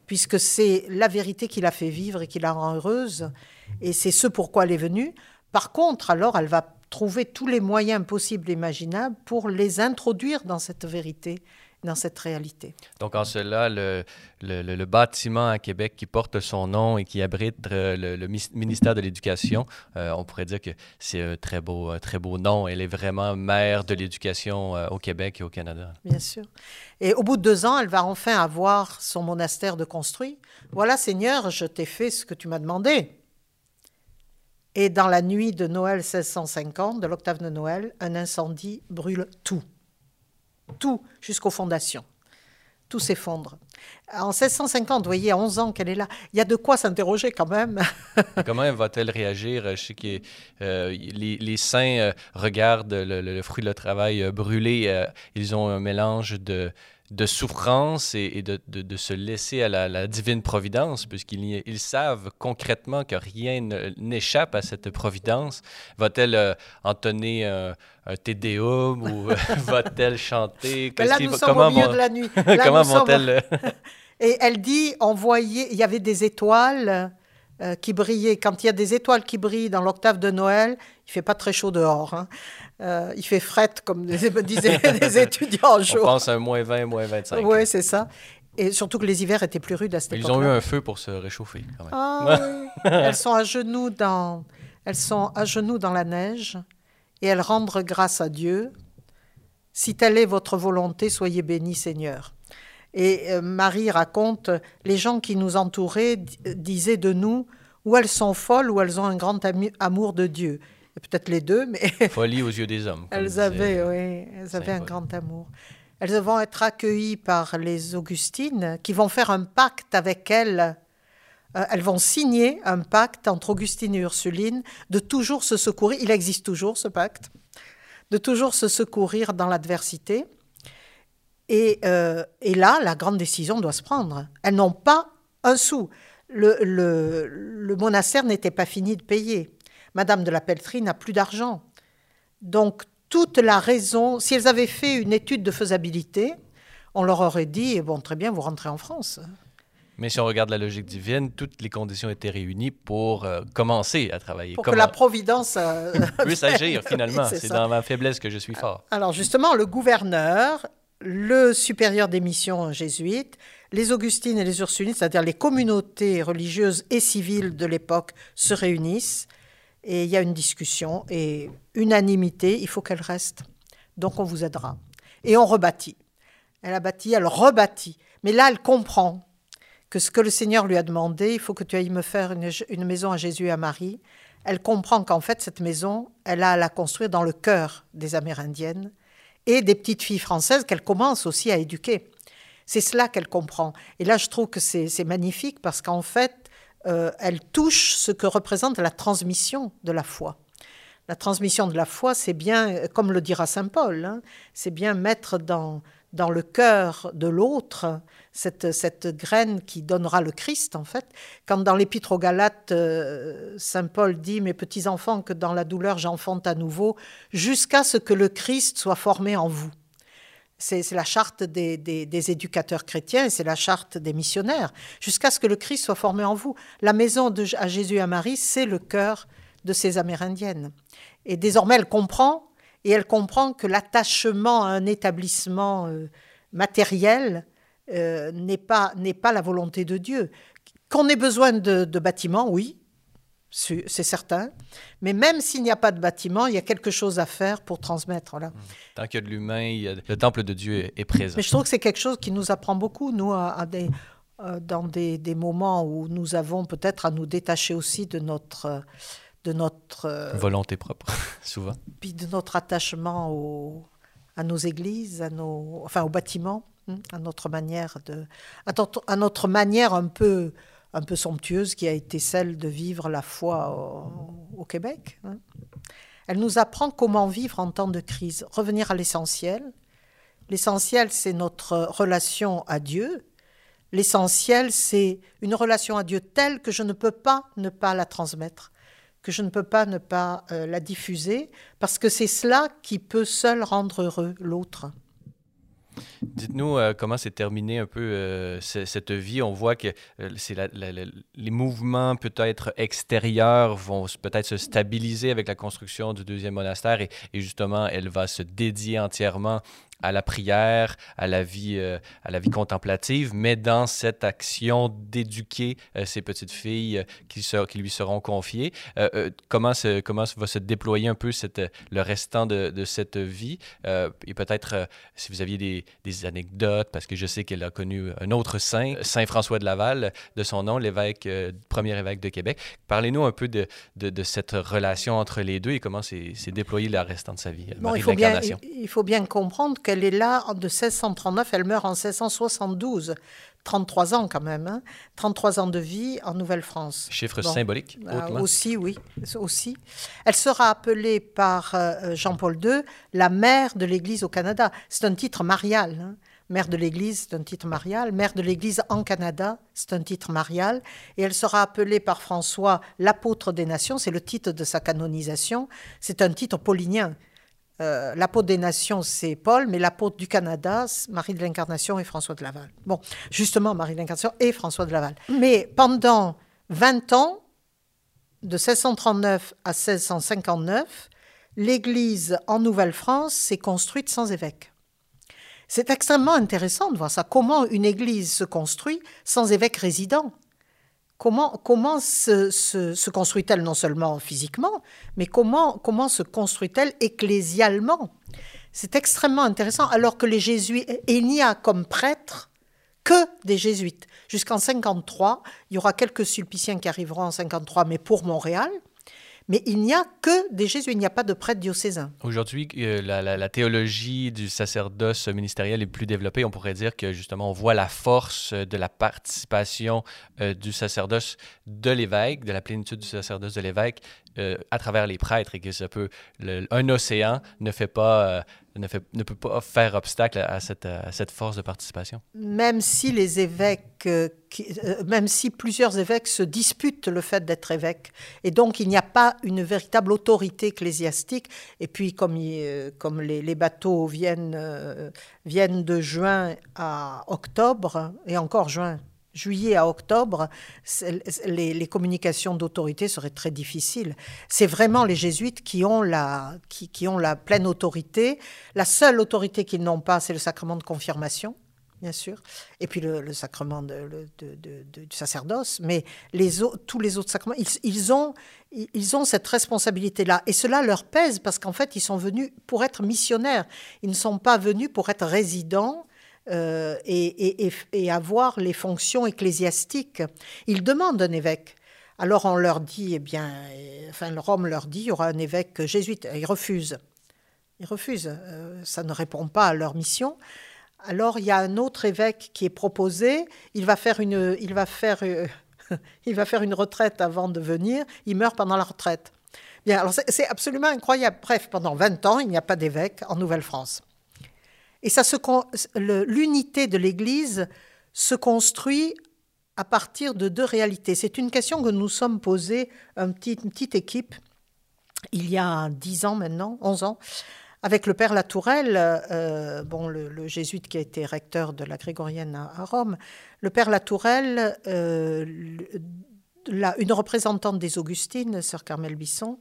puisque c'est la vérité qui l'a fait vivre et qui la rend heureuse et c'est ce pourquoi elle est venue. Par contre, alors, elle va trouver tous les moyens possibles et imaginables pour les introduire dans cette vérité, dans cette réalité. Donc, en cela, le, le, bâtiment à Québec qui porte son nom et qui abrite euh, le, ministère de l'Éducation, euh, on pourrait dire que c'est un très beau, très beau nom. Elle est vraiment mère de l'éducation euh, au Québec et au Canada. Bien sûr. Et au bout de deux ans, elle va enfin avoir son monastère de construit. Voilà, Seigneur, je t'ai fait ce que tu m'as demandé. Et dans la nuit de Noël 1650, de l'octave de Noël, un incendie brûle tout. Tout, jusqu'aux fondations. Tout s'effondre. En 1650, vous voyez, à 11 ans qu'elle est là, il y a de quoi s'interroger quand même. Comment va-t-elle réagir? Je sais que euh, les, saints euh, regardent le, fruit de leur travail euh, brûler. ils ont un mélange de, de souffrance et, de, de, se laisser à la, divine providence, puisqu'ils ils savent concrètement que rien n'échappe à cette providence. Va-t-elle euh, entonner un, un tédéum ou va-t-elle chanter? Là, nous sommes comment au milieu de la nuit. comment vont-elles Et elle dit, on voyait, il y avait des étoiles euh, qui brillaient. Quand il y a des étoiles qui brillent dans l'octave de Noël, il fait pas très chaud dehors. Hein. Euh, il fait fret, comme disaient les étudiants en jour. On pense à moins 20, moins 25. Oui, c'est ça. Et surtout que les hivers étaient plus rudes à cette époque. Ils ont eu un feu pour se réchauffer. Quand même. Ah, elles sont à genoux dans, elles sont à genoux dans la neige et elles rendent grâce à Dieu. Si telle est votre volonté, soyez bénis, Seigneur. Et euh, Marie raconte, les gens qui nous entouraient disaient de nous, ou elles sont folles, ou elles ont un grand amour de Dieu. Peut-être les deux, mais... Folie aux yeux des hommes. Elles avaient, oui, elles avaient un grand amour. Elles vont être accueillies par les Augustines, qui vont faire un pacte avec elles. Euh, elles vont signer un pacte entre Augustine et Ursuline de toujours se secourir. Il existe toujours ce pacte de toujours se secourir dans l'adversité. Et, euh, et, là, la grande décision doit se prendre. Elles n'ont pas un sou. Le, le, le monastère n'était pas fini de payer. Madame de la Pelletrie n'a plus d'argent. Donc, toute la raison, si elles avaient fait une étude de faisabilité, on leur aurait dit, bon, très bien, vous rentrez en France. Mais si on regarde la logique divine, toutes les conditions étaient réunies pour euh, commencer à travailler. Pour que la Providence euh, puisse agir finalement. C'est dans ma faiblesse que je suis fort. Alors justement, le gouverneur, le supérieur des missions jésuites, les Augustines et les Ursulines, c'est-à-dire les communautés religieuses et civiles de l'époque, se réunissent et il y a une discussion et unanimité, il faut qu'elle reste. Donc on vous aidera. Et on rebâtit. Elle a bâti, elle rebâtit. Mais là, elle comprend que ce que le Seigneur lui a demandé, il faut que tu ailles me faire une, maison à Jésus et à Marie. Elle comprend qu'en fait, cette maison, elle a à la construire dans le cœur des Amérindiennes et des petites filles françaises qu'elle commence aussi à éduquer. C'est cela qu'elle comprend. Et là, je trouve que c'est magnifique parce qu'en fait, euh, elle touche ce que représente la transmission de la foi. La transmission de la foi, c'est bien, comme le dira Saint Paul, hein, c'est bien mettre dans, dans le cœur de l'autre, cette, cette, graine qui donnera le Christ, en fait. Quand dans l'Épître aux Galates, euh, Saint Paul dit Mes petits enfants, que dans la douleur j'enfante à nouveau, jusqu'à ce que le Christ soit formé en vous. C'est la charte des, éducateurs chrétiens c'est la charte des missionnaires, jusqu'à ce que le Christ soit formé en vous. La maison de, à Jésus et à Marie, c'est le cœur de ces Amérindiennes. Et désormais, elle comprend et elle comprend que l'attachement à un établissement euh, matériel euh, n'est pas, pas la volonté de Dieu. Qu'on ait besoin de, bâtiments, oui, c'est certain. Mais même s'il n'y a pas de bâtiment, il y a quelque chose à faire pour transmettre. Là. Mmh. Tant qu'il y a de l'humain, le temple de Dieu est présent. Mais je trouve que c'est quelque chose qui nous apprend beaucoup, nous, à, des, euh, dans des, des, moments où nous avons peut-être à nous détacher aussi de notre de notre euh, volonté propre, souvent. Puis de notre attachement à nos églises, à nos, enfin aux bâtiments, hein, à notre manière de, à notre, manière un peu, un peu somptueuse qui a été celle de vivre la foi au, Québec. Hein. Elle nous apprend comment vivre en temps de crise, revenir à l'essentiel. L'essentiel, c'est notre relation à Dieu. L'essentiel, c'est une relation à Dieu telle que je ne peux pas ne pas la transmettre que je ne peux pas ne pas euh, la diffuser, parce que c'est cela qui peut seul rendre heureux l'autre. Dites-nous euh, comment s'est terminée un peu euh, cette vie? On voit que c'est les mouvements peut-être extérieurs vont peut-être se stabiliser avec la construction du deuxième monastère et, justement, elle va se dédier entièrement à la prière, à la vie, euh, à la vie contemplative, mais dans cette action d'éduquer euh, ces petites filles euh, qui, qui, lui seront confiées. comment, comment va se déployer un peu cette, le restant de, de cette vie? et peut-être si vous aviez des, des, anecdotes, parce que je sais qu'elle a connu un autre saint, Saint François de Laval, de son nom, l'évêque, premier évêque de Québec. Parlez-nous un peu de, de, de, cette relation entre les deux et comment s'est déployé le restant de sa vie. Bon, il, faut bien, il, il faut bien comprendre que elle est là de 1639, elle meurt en 1672. 33 ans quand même, hein 33 ans de vie en Nouvelle-France. Chiffre symbolique. Euh, aussi, oui, aussi. Elle sera appelée par euh, Jean-Paul II la mère de l'Église au Canada. C'est un titre marial. Hein mère de l'Église, c'est un titre marial. Mère de l'Église en Canada, c'est un titre marial. Et elle sera appelée par François l'apôtre des nations, c'est le titre de sa canonisation. C'est un titre paulinien. Euh, l'apôtre des nations, c'est Paul, mais l'apôtre du Canada, Marie de l'Incarnation et François de Laval. Bon, justement, Marie de l'Incarnation et François de Laval. Mais pendant 20 ans, de 1639 à 1659, l'Église en Nouvelle-France s'est construite sans évêque. C'est extrêmement intéressant de voir ça, comment une Église se construit sans évêque résident. Comment, se, construit-elle non seulement physiquement, mais comment, comment se construit-elle ecclésialement? C'est extrêmement intéressant, alors que les jésuites, il n'y a comme prêtre que des jésuites. Jusqu'en 53, il y aura quelques sulpiciens qui arriveront en 53, mais pour Montréal. Mais il n'y a que des jésuites, il n'y a pas de prêtres diocésains. Aujourd'hui, euh, la, théologie du sacerdoce ministériel est plus développée. On pourrait dire que justement, on voit la force de la participation euh, du sacerdoce de l'évêque, de la plénitude du sacerdoce de l'évêque euh, à travers les prêtres et que ça peut, un océan ne fait pas ne, fait, ne, peut pas faire obstacle à cette, à cette, force de participation. Même si les évêques, euh, euh, même si plusieurs évêques se disputent le fait d'être évêque, et donc il n'y a pas une véritable autorité ecclésiastique, et puis comme, euh, comme les, les, bateaux viennent, viennent de juin à octobre, et encore juin, juillet à octobre, les, communications d'autorité seraient très difficiles. C'est vraiment les jésuites qui ont, la, qui, ont la pleine autorité. La seule autorité qu'ils n'ont pas, c'est le sacrement de confirmation, bien sûr, et puis le, sacrement du sacerdoce. Mais tous les autres sacrements, ils, ils ont, ils ont cette responsabilité-là. Et cela leur pèse parce qu'en fait, ils sont venus pour être missionnaires. Ils ne sont pas venus pour être résidents euh, et, avoir les fonctions ecclésiastiques. Ils demandent un évêque. Alors on leur dit, eh bien, enfin Rome leur dit, il y aura un évêque jésuite. Ils refusent. Ils refusent. Euh, ça ne répond pas à leur mission. Alors il y a un autre évêque qui est proposé. Il va faire une, il va faire, euh, il va faire une retraite avant de venir. Il meurt pendant la retraite. Bien, alors c'est absolument incroyable. Bref, pendant 20 ans, il n'y a pas d'évêque en Nouvelle-France. Et ça l'unité de l'Église se construit à partir de deux réalités. C'est une question que nous sommes posée, une petite équipe, il y a dix ans maintenant, onze ans, avec le père Latourelle, euh, bon, le, jésuite qui a été recteur de la Grégorienne à, Rome, le père Latourelle, euh, une représentante des Augustines, sœur Carmel Bisson,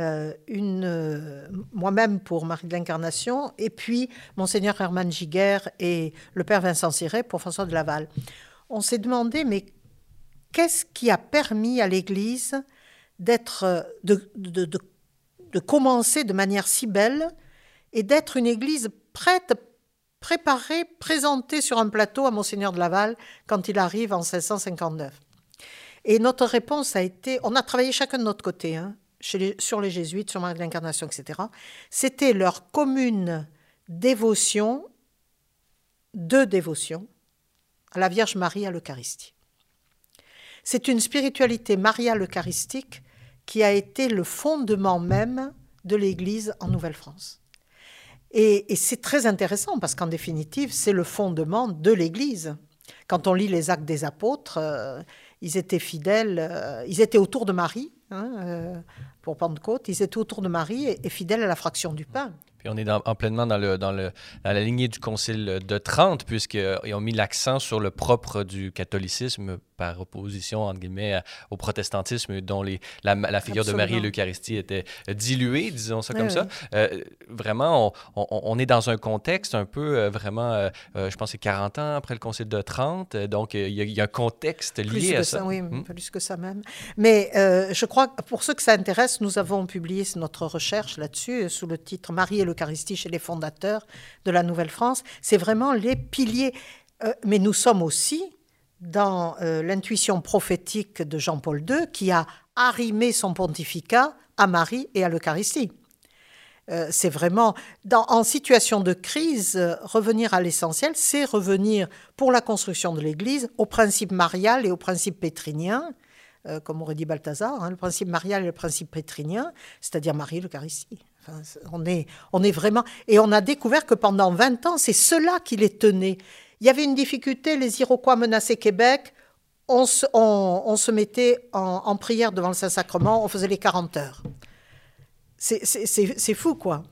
euh, une, euh, moi-même pour Marie de l'Incarnation, et puis Monseigneur Hermann Giguère et le Père Vincent Siret pour François de Laval. On s'est demandé, mais qu'est-ce qui a permis à l'Église d'être, de, commencer de manière si belle et d'être une Église prête, préparée, présentée sur un plateau à Monseigneur de Laval quand il arrive en 1659 Et notre réponse a été, on a travaillé chacun de notre côté, hein, sur les jésuites, sur Marie de l'Incarnation, etc., c'était leur commune dévotion, de dévotion, à la Vierge Marie à l'Eucharistie. C'est une spiritualité mariale eucharistique qui a été le fondement même de l'Église en Nouvelle-France. Et, c'est très intéressant parce qu'en définitive, c'est le fondement de l'Église. Quand on lit les actes des apôtres, euh, ils étaient fidèles, euh, ils étaient autour de Marie, hein, euh, pour Pentecôte, ils étaient autour de Marie et, fidèles à la fraction du pain. Puis on est en pleinement dans, le, dans, le, dans la lignée du Concile de Trente, puisqu'ils ont mis l'accent sur le propre du catholicisme par opposition, entre guillemets, au protestantisme dont les, la, figure de Marie et l'Eucharistie était diluée, disons ça comme ça. Euh, vraiment, on, est dans un contexte un peu euh, vraiment, euh, je pense c'est 40 ans après le Concile de Trente, donc il y, a un contexte lié à ça. Oui, hmm? plus que ça même. Mais je crois que pour ceux que ça intéresse, nous avons publié notre recherche là-dessus sous le titre Marie et l'Eucharistie chez les fondateurs de la Nouvelle-France. C'est vraiment les piliers. mais nous sommes aussi dans euh, l'intuition prophétique de Jean-Paul II qui a arrimé son pontificat à Marie et à l'Eucharistie. Euh, c'est vraiment, en situation de crise, euh, revenir à l'essentiel, c'est revenir pour la construction de l'Église au principe marial et au principe pétrinien, comme aurait dit Balthazar, hein, le principe marial et le principe pétrinien, c'est-à-dire Marie l'Eucharistie. on, est, on est vraiment. Et on a découvert que pendant 20 ans, c'est cela qui les tenait. Il y avait une difficulté, les Iroquois menaçaient Québec, on se, mettait en, prière devant le Saint-Sacrement, on faisait les 40 heures. C'est fou, quoi.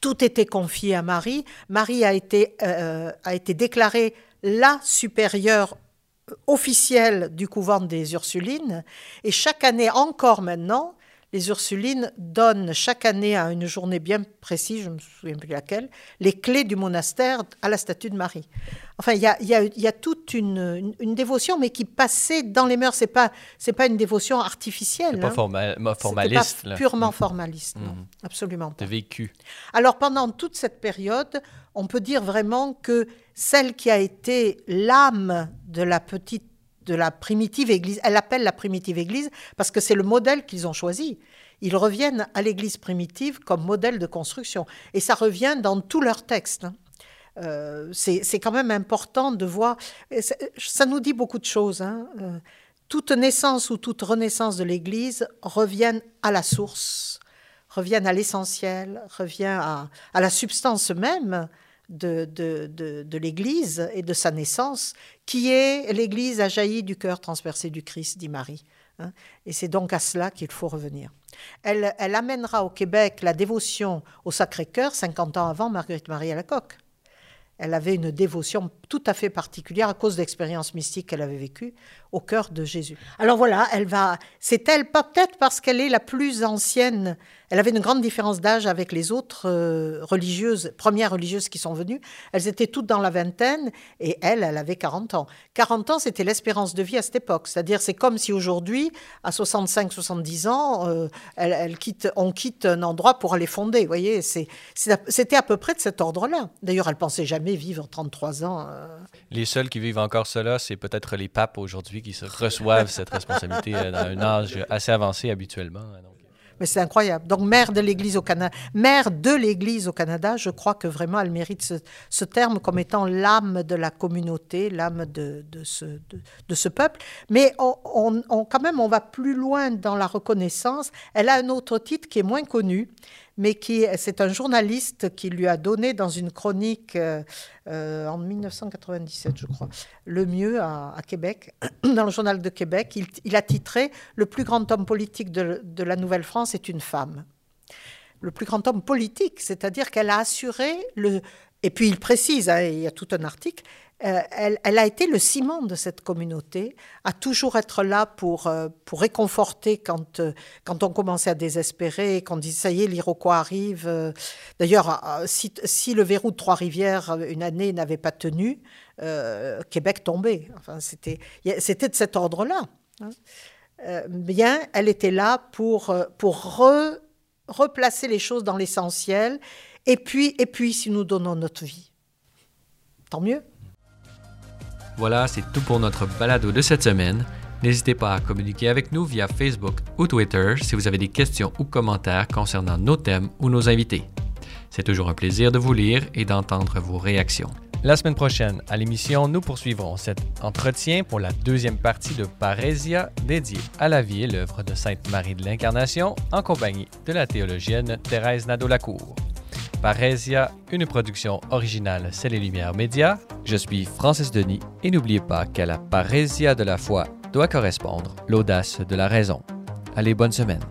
Tout était confié à Marie. Marie a été, euh, a été déclarée la supérieure officielle du couvent des Ursulines. Et chaque année, encore maintenant, les Ursulines donnent chaque année à une journée bien précise, je ne me souviens plus laquelle, les clés du monastère à la statue de Marie. Enfin, il y a, toute une, dévotion, mais qui passait dans les mœurs. Ce n'est pas, pas une dévotion artificielle. pas hein. formaliste. Pas purement mm. formaliste, non, mm. absolument pas. vécu. Alors, pendant toute cette période, on peut dire vraiment que celle qui a été l'âme de la petite de la primitive Église. Elle appelle la primitive Église parce que c'est le modèle qu'ils ont choisi. Ils reviennent à l'Église primitive comme modèle de construction. Et ça revient dans tous leurs textes. Hein. Euh, c'est quand même important de voir. Ça nous dit beaucoup de choses. Hein. Euh, toute naissance ou toute renaissance de l'Église reviennent à la source, reviennent à l'essentiel, revient à, à, la substance même de, de, l'Église et de sa naissance, qui est l'Église a jailli du cœur transpercé du Christ, dit Marie. Hein. et c'est donc à cela qu'il faut revenir. Elle, elle, amènera au Québec la dévotion au Sacré-Cœur 50 ans avant Marguerite Marie à la Coque. Elle avait une dévotion tout à fait particulière à cause d'expériences mystiques qu'elle avait vécues au cœur de Jésus. Alors voilà, elle va. C'est elle, pas peut-être parce qu'elle est la plus ancienne. Elle avait une grande différence d'âge avec les autres euh, religieuses, premières religieuses qui sont venues. Elles étaient toutes dans la vingtaine et elle, elle avait 40 ans. 40 ans, c'était l'espérance de vie à cette époque. C'est-à-dire, c'est comme si aujourd'hui, à 65-70 ans, euh, elle, quitte, on quitte un endroit pour aller fonder. Vous voyez, c'était à peu près de cet ordre-là. D'ailleurs, elle pensait jamais vivre 33 ans. Euh, les seuls qui vivent encore cela, c'est peut-être les papes aujourd'hui qui reçoivent cette responsabilité euh, dans un âge assez avancé habituellement. Hein, Mais c'est incroyable. Donc, mère de l'Église au Canada, mère de l'Église au Canada, je crois que vraiment elle mérite ce, terme comme étant l'âme de la communauté, l'âme de, ce, peuple. Mais quand même, on va plus loin dans la reconnaissance. Elle a un autre titre qui est moins connu mais qui c'est un journaliste qui lui a donné dans une chronique euh, euh, en 1997, je crois, le mieux à, Québec, dans le journal de Québec. Il, a titré Le plus grand homme politique de, la Nouvelle-France est une femme. Le plus grand homme politique, c'est-à-dire qu'elle a assuré le. Et puis il précise, hein, il y a tout un article, euh, elle, a été le ciment de cette communauté, à toujours être là pour, euh, pour réconforter quand, euh, quand on commençait à désespérer, quand on disait ça y est, l'Iroquois arrive. D'ailleurs, si, le verrou de Trois-Rivières, une année, n'avait pas tenu, Québec tombait. Enfin, c'était, de cet ordre-là. Hein. bien, elle était là pour, pour replacer les choses dans l'essentiel. Et puis, et puis, si nous donnons notre vie, tant mieux. Voilà, c'est tout pour notre balado de cette semaine. N'hésitez pas à communiquer avec nous via Facebook ou Twitter si vous avez des questions ou commentaires concernant nos thèmes ou nos invités. C'est toujours un plaisir de vous lire et d'entendre vos réactions. La semaine prochaine, à l'émission, nous poursuivrons cet entretien pour la deuxième partie de Parésia dédiée à la vie et l'œuvre de Sainte Marie de l'Incarnation en compagnie de la théologienne Thérèse Nadeau-Lacour. Parésia, une production originale C'est les Lumières Média. Je suis Francis Denis et n'oubliez pas qu'à la parésia de la foi doit correspondre l'audace de la raison. Allez, bonne semaine.